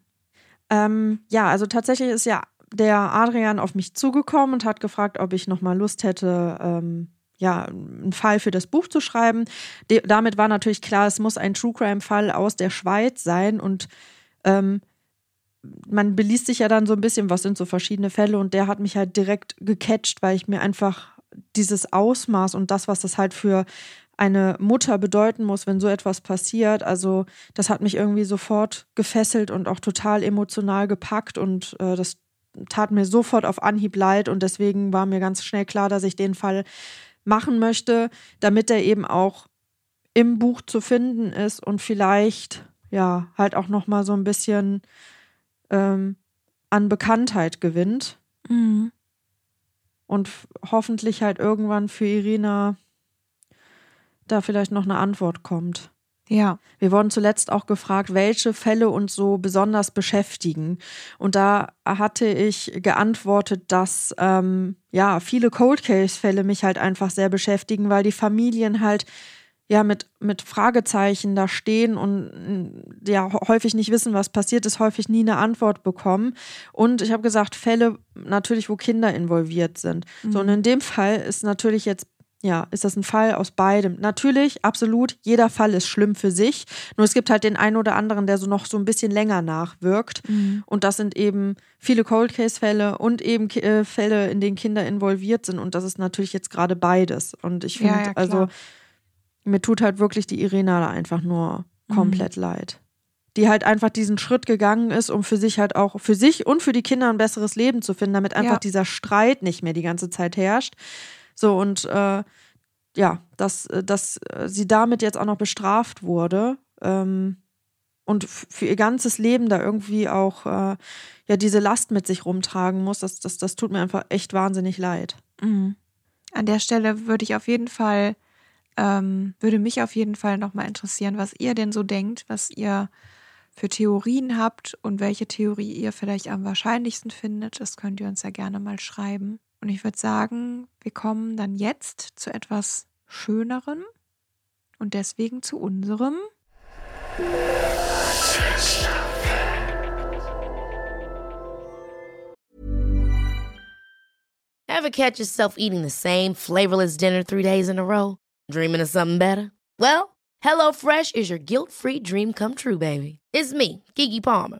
Ähm, ja, also tatsächlich ist ja der Adrian auf mich zugekommen und hat gefragt, ob ich nochmal Lust hätte, ähm, ja, einen Fall für das Buch zu schreiben. De damit war natürlich klar, es muss ein True Crime-Fall aus der Schweiz sein und ähm, man beliest sich ja dann so ein bisschen, was sind so verschiedene Fälle und der hat mich halt direkt gecatcht, weil ich mir einfach dieses Ausmaß und das, was das halt für eine Mutter bedeuten muss, wenn so etwas passiert. Also das hat mich irgendwie sofort gefesselt und auch total emotional gepackt und äh, das tat mir sofort auf Anhieb leid und deswegen war mir ganz schnell klar, dass ich den Fall machen möchte, damit er eben auch im Buch zu finden ist und vielleicht ja halt auch noch mal so ein bisschen ähm, an Bekanntheit gewinnt und f- hoffentlich halt irgendwann für Irina da vielleicht noch eine Antwort kommt. Ja. Wir wurden zuletzt auch gefragt, welche Fälle uns so besonders beschäftigen. Und da hatte ich geantwortet, dass ähm, ja viele Cold Case-Fälle mich halt einfach sehr beschäftigen, weil die Familien halt ja mit, mit Fragezeichen da stehen und mm, ja häufig nicht wissen, was passiert ist, häufig nie eine Antwort bekommen. Und ich habe gesagt, Fälle natürlich, wo Kinder involviert sind. So, und in dem Fall ist natürlich jetzt ja, ist das ein Fall aus beidem. Natürlich, absolut, jeder Fall ist schlimm für sich. Nur es gibt halt den einen oder anderen, der so noch so ein bisschen länger nachwirkt. Und das sind eben viele Cold Case-Fälle und eben äh, Fälle, in denen Kinder involviert sind. Und das ist natürlich jetzt gerade beides. Und ich Ja, finde, ja, klar. also mir tut halt wirklich die Irena da einfach nur Mhm. komplett leid. Die halt einfach diesen Schritt gegangen ist, um für sich halt auch, für sich und für die Kinder ein besseres Leben zu finden, damit einfach Ja. dieser Streit nicht mehr die ganze Zeit herrscht. So, und äh, ja, dass, äh, dass äh, sie damit jetzt auch noch bestraft wurde ähm, und für ihr ganzes Leben da irgendwie auch äh, ja diese Last mit sich rumtragen muss, das, das, das tut mir einfach echt wahnsinnig leid. Mhm. An der Stelle würde ich auf jeden Fall, ähm, würde mich auf jeden Fall nochmal interessieren, was ihr denn so denkt, was ihr für Theorien habt und welche Theorie ihr vielleicht am wahrscheinlichsten findet. Das könnt ihr uns ja gerne mal schreiben. Und ich würde sagen, wir kommen dann jetzt zu etwas Schönerem und deswegen zu unserem. Ever catch yourself eating the same flavorless dinner three days in a row? Dreaming of something better? Well, HelloFresh is your guilt free dream come true, baby. It's me, Gigi Palmer.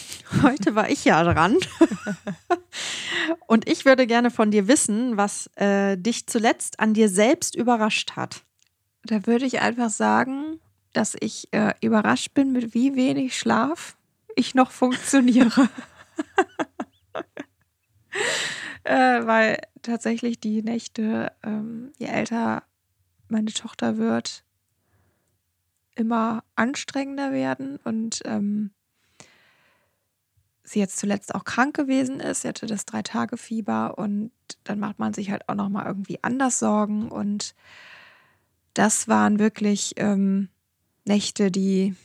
heute war ich ja dran. Und ich würde gerne von dir wissen, was äh, dich zuletzt an dir selbst überrascht hat. Da würde ich einfach sagen, dass ich äh, überrascht bin, mit wie wenig Schlaf ich noch funktioniere. [laughs] äh, weil tatsächlich die Nächte, ähm, je älter meine Tochter wird, immer anstrengender werden und ähm, sie jetzt zuletzt auch krank gewesen ist. Sie hatte das Drei-Tage-Fieber und dann macht man sich halt auch nochmal irgendwie anders Sorgen und das waren wirklich ähm, Nächte, die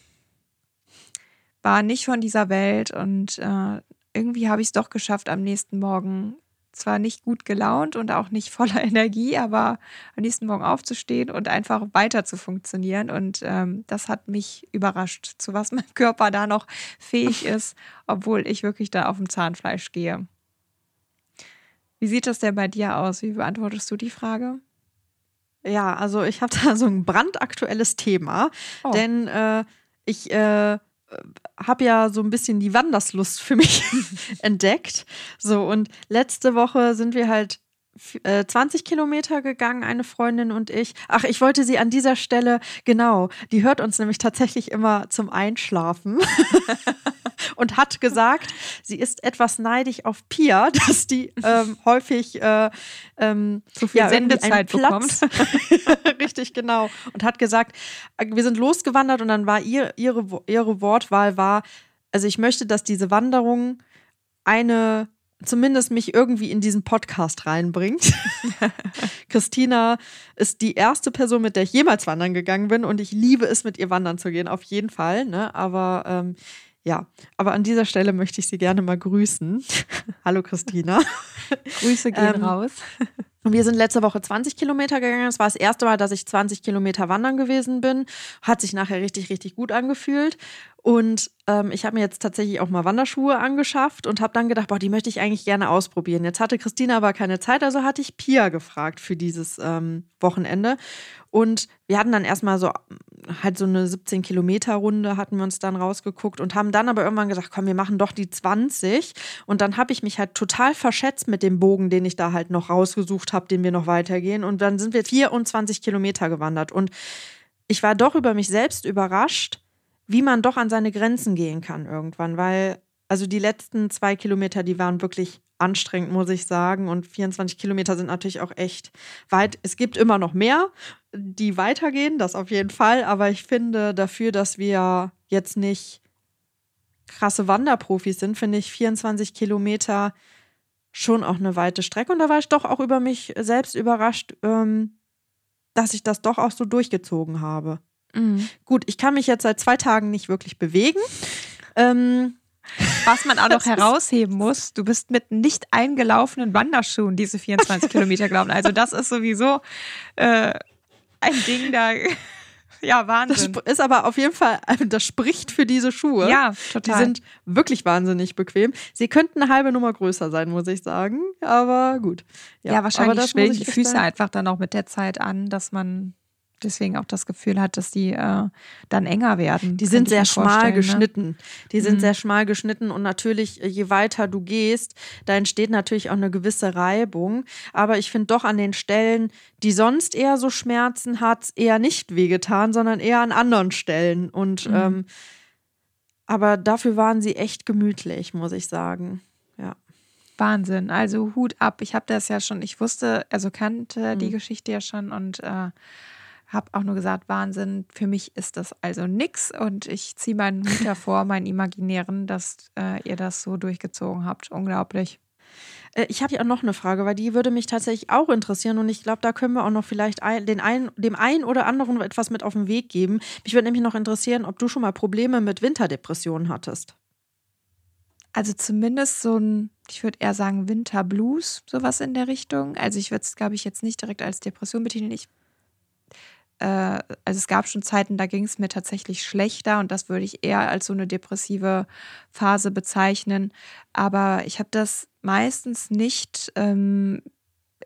waren nicht von dieser Welt und äh, irgendwie habe ich es doch geschafft, am nächsten Morgen zwar nicht gut gelaunt und auch nicht voller [laughs] Energie, aber am nächsten Morgen aufzustehen und einfach weiter zu funktionieren. Und ähm, das hat mich überrascht, zu was mein [laughs] Körper da noch fähig ist, obwohl ich wirklich da auf dem Zahnfleisch gehe. Wie sieht das denn bei dir aus? Wie beantwortest du die Frage? Ja, also ich habe [laughs] da so ein brandaktuelles Thema, Oh. denn äh, ich äh, habe ja so ein bisschen die Wanderslust für mich [laughs] entdeckt. So, und letzte Woche sind wir halt 20 äh, Kilometer gegangen, eine Freundin und ich. Ach, ich wollte sie an dieser Stelle, genau, die hört uns nämlich tatsächlich immer zum Einschlafen [laughs] und hat gesagt, sie ist etwas neidig auf Pia, [laughs] dass die ähm, häufig äh, ähm, so viel ja, Sendezeit bekommt. [laughs] Richtig, genau. Und hat gesagt, äh, wir sind losgewandert und dann war ihr, ihre, ihre Wortwahl war, also ich möchte, dass diese Wanderung eine zumindest mich irgendwie in diesen Podcast reinbringt. [laughs] Christina ist die erste Person, mit der ich jemals wandern gegangen bin und ich liebe es, mit ihr wandern zu gehen, auf jeden Fall. Ne? Aber ähm, ja, aber an dieser Stelle möchte ich Sie gerne mal grüßen. [laughs] Hallo Christina. Grüße gehen ähm, raus. Und wir sind letzte Woche 20 Kilometer gegangen. Das war das erste Mal, dass ich 20 Kilometer wandern gewesen bin. Hat sich nachher richtig, richtig gut angefühlt. Und ähm, ich habe mir jetzt tatsächlich auch mal Wanderschuhe angeschafft und habe dann gedacht, boah, die möchte ich eigentlich gerne ausprobieren. Jetzt hatte Christina aber keine Zeit, also hatte ich Pia gefragt für dieses ähm, Wochenende. Und wir hatten dann erstmal so halt so eine 17 Kilometer Runde hatten wir uns dann rausgeguckt und haben dann aber irgendwann gesagt, komm, wir machen doch die 20. Und dann habe ich mich halt total verschätzt mit dem Bogen, den ich da halt noch rausgesucht habe, den wir noch weitergehen. Und dann sind wir 24 Kilometer gewandert. Und ich war doch über mich selbst überrascht, wie man doch an seine Grenzen gehen kann irgendwann, weil also die letzten zwei Kilometer, die waren wirklich anstrengend, muss ich sagen. Und 24 Kilometer sind natürlich auch echt weit. Es gibt immer noch mehr, die weitergehen, das auf jeden Fall. Aber ich finde dafür, dass wir jetzt nicht krasse Wanderprofis sind, finde ich 24 Kilometer schon auch eine weite Strecke. Und da war ich doch auch über mich selbst überrascht, ähm, dass ich das doch auch so durchgezogen habe. Mhm. Gut, ich kann mich jetzt seit zwei Tagen nicht wirklich bewegen. Ähm, was man auch noch [laughs] herausheben muss, du bist mit nicht eingelaufenen Wanderschuhen diese 24 [laughs] Kilometer gelaufen. Also das ist sowieso äh, ein Ding da. [laughs] Ja, Wahnsinn. Das ist aber auf jeden Fall, das spricht für diese Schuhe. Ja, total. Die sind wirklich wahnsinnig bequem. Sie könnten eine halbe Nummer größer sein, muss ich sagen. Aber gut. Ja, ja wahrscheinlich schwellen die Füße einfach dann auch mit der Zeit an, dass man deswegen auch das Gefühl hat, dass die äh, dann enger werden. Die sind sehr schmal ne? geschnitten. Ne? Die sind mhm. sehr schmal geschnitten und natürlich, je weiter du gehst, da entsteht natürlich auch eine gewisse Reibung. Aber ich finde doch an den Stellen, die sonst eher so Schmerzen hat, eher nicht wehgetan, sondern eher an anderen Stellen. Und mhm. ähm, aber dafür waren sie echt gemütlich, muss ich sagen. Ja. Wahnsinn. Also Hut ab. Ich habe das ja schon, ich wusste, also kannte mhm. die Geschichte ja schon und äh, habe auch nur gesagt, Wahnsinn, für mich ist das also nix und ich ziehe meinen Hut davor, meinen imaginären, dass äh, ihr das so durchgezogen habt. Unglaublich. Äh, ich habe ja auch noch eine Frage, weil die würde mich tatsächlich auch interessieren und ich glaube, da können wir auch noch vielleicht ein, den ein, dem einen oder anderen etwas mit auf den Weg geben. Mich würde nämlich noch interessieren, ob du schon mal Probleme mit Winterdepressionen hattest. Also zumindest so ein, ich würde eher sagen Winterblues, sowas in der Richtung. Also ich würde es, glaube ich, jetzt nicht direkt als Depression betiteln. Ich also es gab schon Zeiten, da ging es mir tatsächlich schlechter und das würde ich eher als so eine depressive Phase bezeichnen. Aber ich habe das meistens nicht ähm,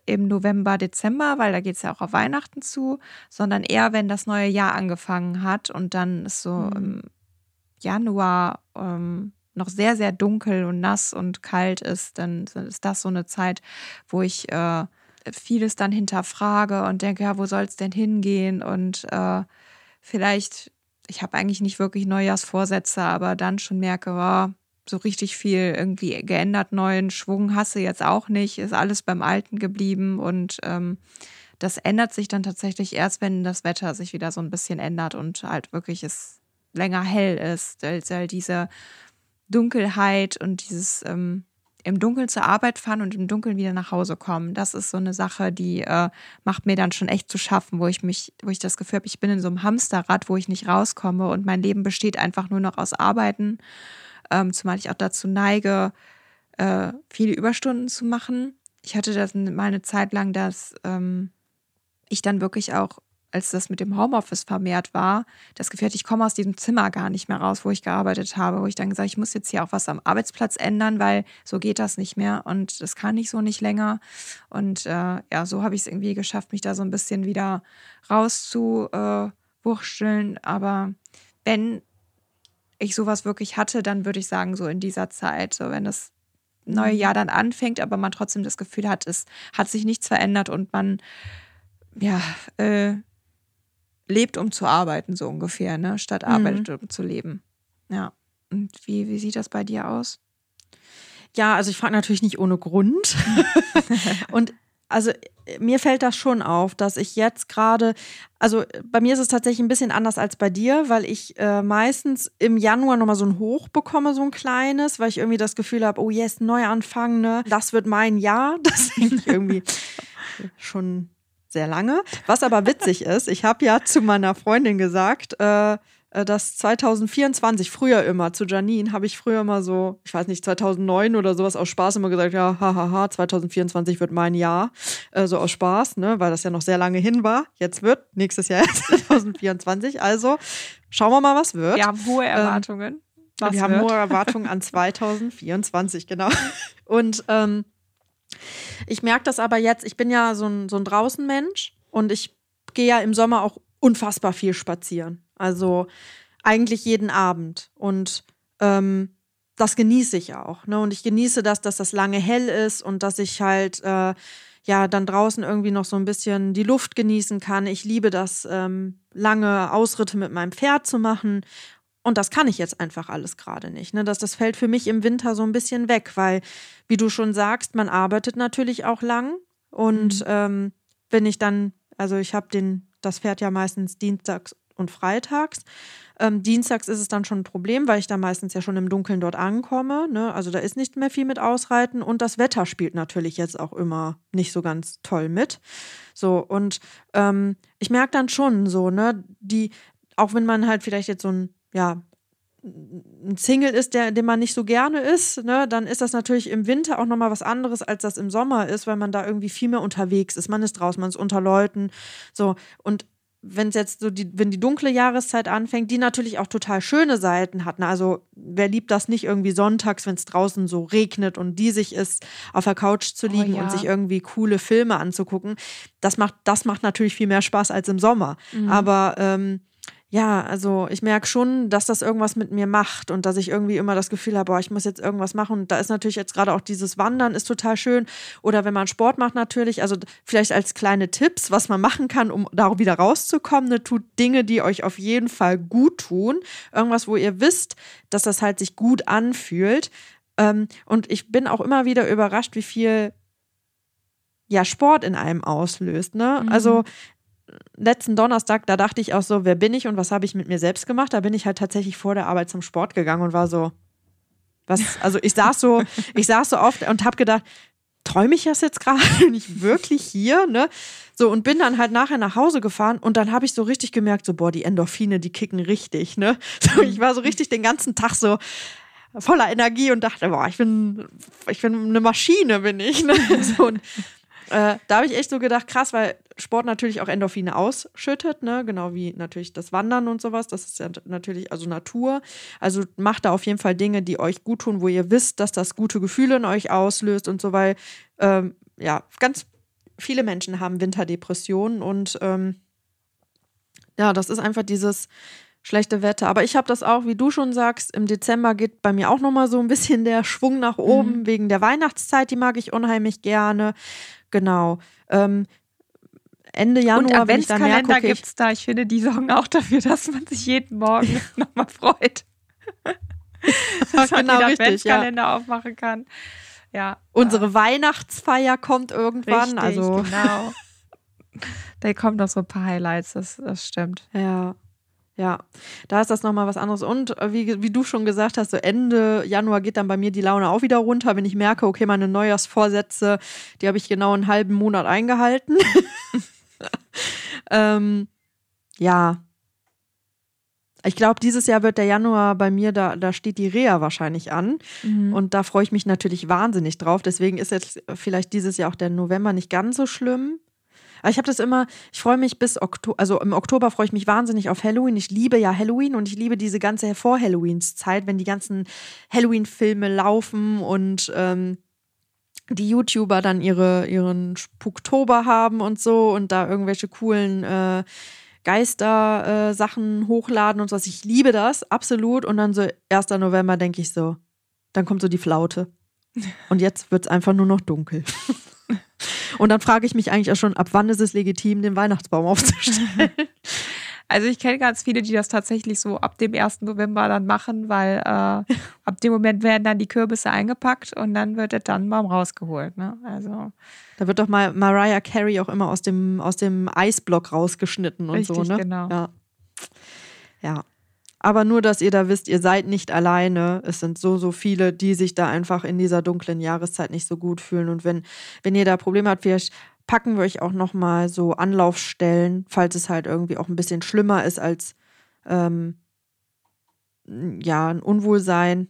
im November, Dezember, weil da geht es ja auch auf Weihnachten zu, sondern eher, wenn das neue Jahr angefangen hat und dann ist so mhm. im Januar ähm, noch sehr, sehr dunkel und nass und kalt ist, dann ist das so eine Zeit, wo ich äh, vieles dann hinterfrage und denke, ja, wo soll es denn hingehen? Und äh, vielleicht, ich habe eigentlich nicht wirklich Neujahrsvorsätze, aber dann schon merke, oh, so richtig viel irgendwie geändert, neuen Schwung hasse jetzt auch nicht, ist alles beim Alten geblieben und ähm, das ändert sich dann tatsächlich erst, wenn das Wetter sich wieder so ein bisschen ändert und halt wirklich es länger hell ist, weil diese Dunkelheit und dieses ähm, im Dunkeln zur Arbeit fahren und im Dunkeln wieder nach Hause kommen. Das ist so eine Sache, die äh, macht mir dann schon echt zu schaffen, wo ich mich, wo ich das Gefühl habe, ich bin in so einem Hamsterrad, wo ich nicht rauskomme und mein Leben besteht einfach nur noch aus Arbeiten. Ähm, zumal ich auch dazu neige, äh, viele Überstunden zu machen. Ich hatte das mal eine Zeit lang, dass ähm, ich dann wirklich auch als das mit dem Homeoffice vermehrt war, das Gefühl hatte, ich komme aus diesem Zimmer gar nicht mehr raus, wo ich gearbeitet habe, wo ich dann gesagt ich muss jetzt hier auch was am Arbeitsplatz ändern, weil so geht das nicht mehr und das kann ich so nicht länger. Und äh, ja, so habe ich es irgendwie geschafft, mich da so ein bisschen wieder rauszuwurschteln. Äh, Aber wenn ich sowas wirklich hatte, dann würde ich sagen, so in dieser Zeit, so wenn es neue Jahr dann anfängt, aber man trotzdem das Gefühl hat, es hat sich nichts verändert und man ja äh, lebt, um zu arbeiten, so ungefähr, ne? Statt Mhm. arbeitet, um zu leben. Ja. Und wie, wie sieht das bei dir aus? Ja, also ich frage natürlich nicht ohne Grund. [laughs] und also mir fällt das schon auf, dass ich jetzt gerade, also bei mir ist es tatsächlich ein bisschen anders als bei dir, weil ich äh, meistens im Januar nochmal so ein Hoch bekomme, so ein kleines, weil ich irgendwie das Gefühl habe, oh yes, Neuanfang, ne? Das wird mein Jahr. [laughs] Das denke ich irgendwie [laughs] schon sehr lange. Was aber witzig [laughs] ist, ich habe ja zu meiner Freundin gesagt, äh, äh, dass 2024, früher immer, zu Janine, habe ich früher immer so, ich weiß nicht, 2009 oder sowas aus Spaß immer gesagt, ja, hahaha, 2024 wird mein Jahr, äh, so aus Spaß, ne, weil das ja noch sehr lange hin war. Jetzt wird nächstes Jahr [laughs] 2024, also schauen wir mal, was wird. Wir haben hohe Erwartungen. Was wir haben wird? hohe Erwartungen an [laughs] 2024, genau. Und ähm, ich merke das aber jetzt, ich bin ja so ein, so ein Draußenmensch und ich gehe ja im Sommer auch unfassbar viel spazieren. Also eigentlich jeden Abend. Und ähm, das genieße ich auch. Ne? Und ich genieße das, dass das lange hell ist und dass ich halt äh, ja dann draußen irgendwie noch so ein bisschen die Luft genießen kann. Ich liebe das, ähm, lange Ausritte mit meinem Pferd zu machen. Und das kann ich jetzt einfach alles gerade nicht. Ne? Das, das fällt für mich im Winter so ein bisschen weg, weil, wie du schon sagst, man arbeitet natürlich auch lang. Und Mhm. ähm, wenn ich dann, also ich habe den, das Pferd ja meistens dienstags und freitags. Ähm, dienstags ist es dann schon ein Problem, weil ich da meistens ja schon im Dunkeln dort ankomme. Ne? Also da ist nicht mehr viel mit Ausreiten und das Wetter spielt natürlich jetzt auch immer nicht so ganz toll mit. So, und ähm, ich merke dann schon so, ne, die, auch wenn man halt vielleicht jetzt so ein, ja, ein Single ist, der, den man nicht so gerne ist, ne, dann ist das natürlich im Winter auch nochmal was anderes, als das im Sommer ist, weil man da irgendwie viel mehr unterwegs ist. Man ist draußen, man ist unter Leuten. So, und wenn es jetzt so die, wenn die dunkle Jahreszeit anfängt, die natürlich auch total schöne Seiten hat. ne, Also wer liebt das nicht irgendwie sonntags, wenn es draußen so regnet und diesig ist, auf der Couch zu Oh liegen ja. und sich irgendwie coole Filme anzugucken. Das macht, das macht natürlich viel mehr Spaß als im Sommer. Mhm. Aber ähm, ja, also ich merke schon, dass das irgendwas mit mir macht und dass ich irgendwie immer das Gefühl habe, boah, ich muss jetzt irgendwas machen. Und da ist natürlich jetzt gerade auch dieses Wandern ist total schön. Oder wenn man Sport macht natürlich, also vielleicht als kleine Tipps, was man machen kann, um da wieder rauszukommen, ne, tut Dinge, die euch auf jeden Fall gut tun. Irgendwas, wo ihr wisst, dass das halt sich gut anfühlt. Ähm, und ich bin auch immer wieder überrascht, wie viel ja Sport in einem auslöst. Ne? Mhm. Also letzten Donnerstag, da dachte ich auch so, wer bin ich und was habe ich mit mir selbst gemacht? Da bin ich halt tatsächlich vor der Arbeit zum Sport gegangen und war so, was, [laughs] also ich saß so, ich saß so oft und habe gedacht, träume ich das jetzt gerade? [laughs] Bin ich wirklich hier? Ne? So, und bin dann halt nachher nach Hause gefahren und dann habe ich so richtig gemerkt, so, boah, die Endorphine, die kicken richtig, ne? [laughs] So, ich war so richtig den ganzen Tag so voller Energie und dachte, boah, ich bin, ich bin eine Maschine, bin ich. Ne? So, und, äh, da habe ich echt so gedacht, krass, weil Sport natürlich auch Endorphine ausschüttet, ne? Genau wie natürlich das Wandern und sowas. Das ist ja natürlich, also Natur. Also macht da auf jeden Fall Dinge, die euch gut tun, wo ihr wisst, dass das gute Gefühle in euch auslöst und so, weil ähm, ja, ganz viele Menschen haben Winterdepressionen und ähm, ja, das ist einfach dieses schlechte Wetter. Aber ich habe das auch, wie du schon sagst, im Dezember geht bei mir auch nochmal so ein bisschen der Schwung nach oben wegen der Weihnachtszeit, die mag ich unheimlich gerne. Genau. Ähm, Ende Januar, wenn ich dann merke, Adventskalender okay, ich, gibt es da. Ich finde, die sorgen auch dafür, dass man sich jeden Morgen [laughs] nochmal freut. [laughs] dass man genau den richtig, ja. Adventskalender aufmachen kann. Ja. unsere Weihnachtsfeier kommt irgendwann. Richtig, also genau. [laughs] Da kommen noch so ein paar Highlights, das, das stimmt. Ja, ja, da ist das nochmal was anderes. Und äh, wie, wie du schon gesagt hast, so Ende Januar geht dann bei mir die Laune auch wieder runter, wenn ich merke, okay, meine Neujahrsvorsätze, die habe ich genau einen halben Monat eingehalten. [laughs] ähm, ja. Ich glaube, dieses Jahr wird der Januar bei mir, da, da steht die Reha wahrscheinlich an. Mhm. Und da freue ich mich natürlich wahnsinnig drauf. Deswegen ist jetzt vielleicht dieses Jahr auch der November nicht ganz so schlimm. Aber ich habe das immer, ich freue mich bis Oktober, also im Oktober freue ich mich wahnsinnig auf Halloween. Ich liebe ja Halloween und ich liebe diese ganze Vor-Halloweens-Zeit, wenn die ganzen Halloween-Filme laufen und ähm, die YouTuber dann ihre, ihren Spuktober haben und so und da irgendwelche coolen äh, Geister-Sachen hochladen und so. Ich liebe das, absolut. Und dann so 1. November denke ich so, dann kommt so die Flaute. Und jetzt wird es einfach nur noch dunkel. [laughs] Und dann frage ich mich eigentlich auch schon, ab wann ist es legitim, den Weihnachtsbaum aufzustellen? [laughs] [laughs] Also ich kenne ganz viele, die das tatsächlich so ab dem 1. November dann machen, weil äh, [laughs] ab dem Moment werden dann die Kürbisse eingepackt und dann wird der Tannenbaum rausgeholt. Ne? Also da wird doch mal Mariah Carey auch immer aus dem, aus dem Eisblock rausgeschnitten und Richtig, so, ne? genau. Ja. ja. Aber nur, dass ihr da wisst, ihr seid nicht alleine. Es sind so, so viele, die sich da einfach in dieser dunklen Jahreszeit nicht so gut fühlen. Und wenn, wenn ihr da Probleme habt, vielleicht packen wir euch auch nochmal so Anlaufstellen, falls es halt irgendwie auch ein bisschen schlimmer ist als ähm, ja, ein Unwohlsein,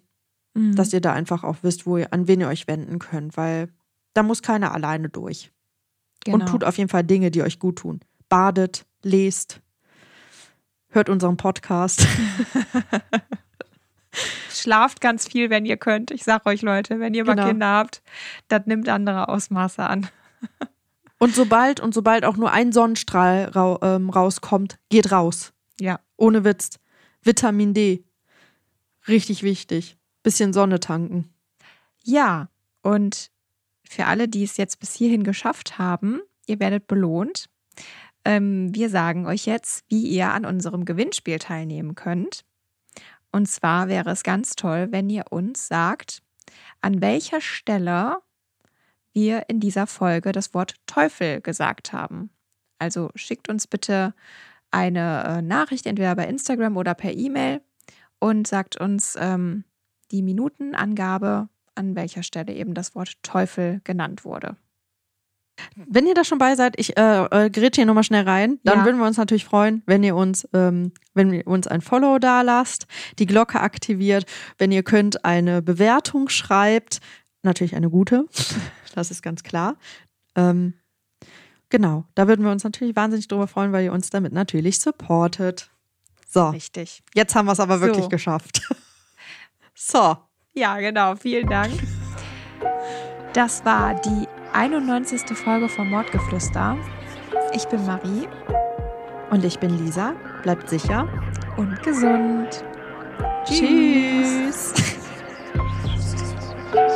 mhm. dass ihr da einfach auch wisst, wo ihr, an wen ihr euch wenden könnt, weil da muss keiner alleine durch. genau. Und tut auf jeden Fall Dinge, die euch gut tun. Badet, lest, hört unseren Podcast. [laughs] Schlaft ganz viel, wenn ihr könnt. Ich sag euch, Leute, wenn ihr mal Genau. Kinder habt, das nimmt andere Ausmaße an. [laughs] Und sobald und sobald auch nur ein Sonnenstrahl rau, ähm, rauskommt, geht raus. Ja. Ohne Witz. Vitamin D. Richtig wichtig. Bisschen Sonne tanken. Ja, und für alle, die es jetzt bis hierhin geschafft haben, ihr werdet belohnt. Ähm, wir sagen euch jetzt, wie ihr an unserem Gewinnspiel teilnehmen könnt. Und zwar wäre es ganz toll, wenn ihr uns sagt, an welcher Stelle wir in dieser Folge das Wort Teufel gesagt haben. Also schickt uns bitte eine äh, Nachricht, entweder bei Instagram oder per E-Mail und sagt uns ähm, die Minutenangabe, an welcher Stelle eben das Wort Teufel genannt wurde. Wenn ihr da schon bei seid, ich äh, äh, gerät hier nochmal schnell rein. Dann Ja. würden wir uns natürlich freuen, wenn ihr uns, ähm, wenn ihr uns ein Follow da lasst, die Glocke aktiviert, wenn ihr könnt, eine Bewertung schreibt. Natürlich eine gute, [laughs] das ist ganz klar. Ähm, genau, da würden wir uns natürlich wahnsinnig drüber freuen, weil ihr uns damit natürlich supportet. So, Richtig. jetzt haben wir es aber So. wirklich geschafft. [laughs] So, Ja, genau. Vielen Dank. Das war die 91. Folge vom Mordgeflüster. Ich bin Marie. Und ich bin Lisa. Bleibt sicher und gesund. Tschüss. Tschüss.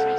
[laughs]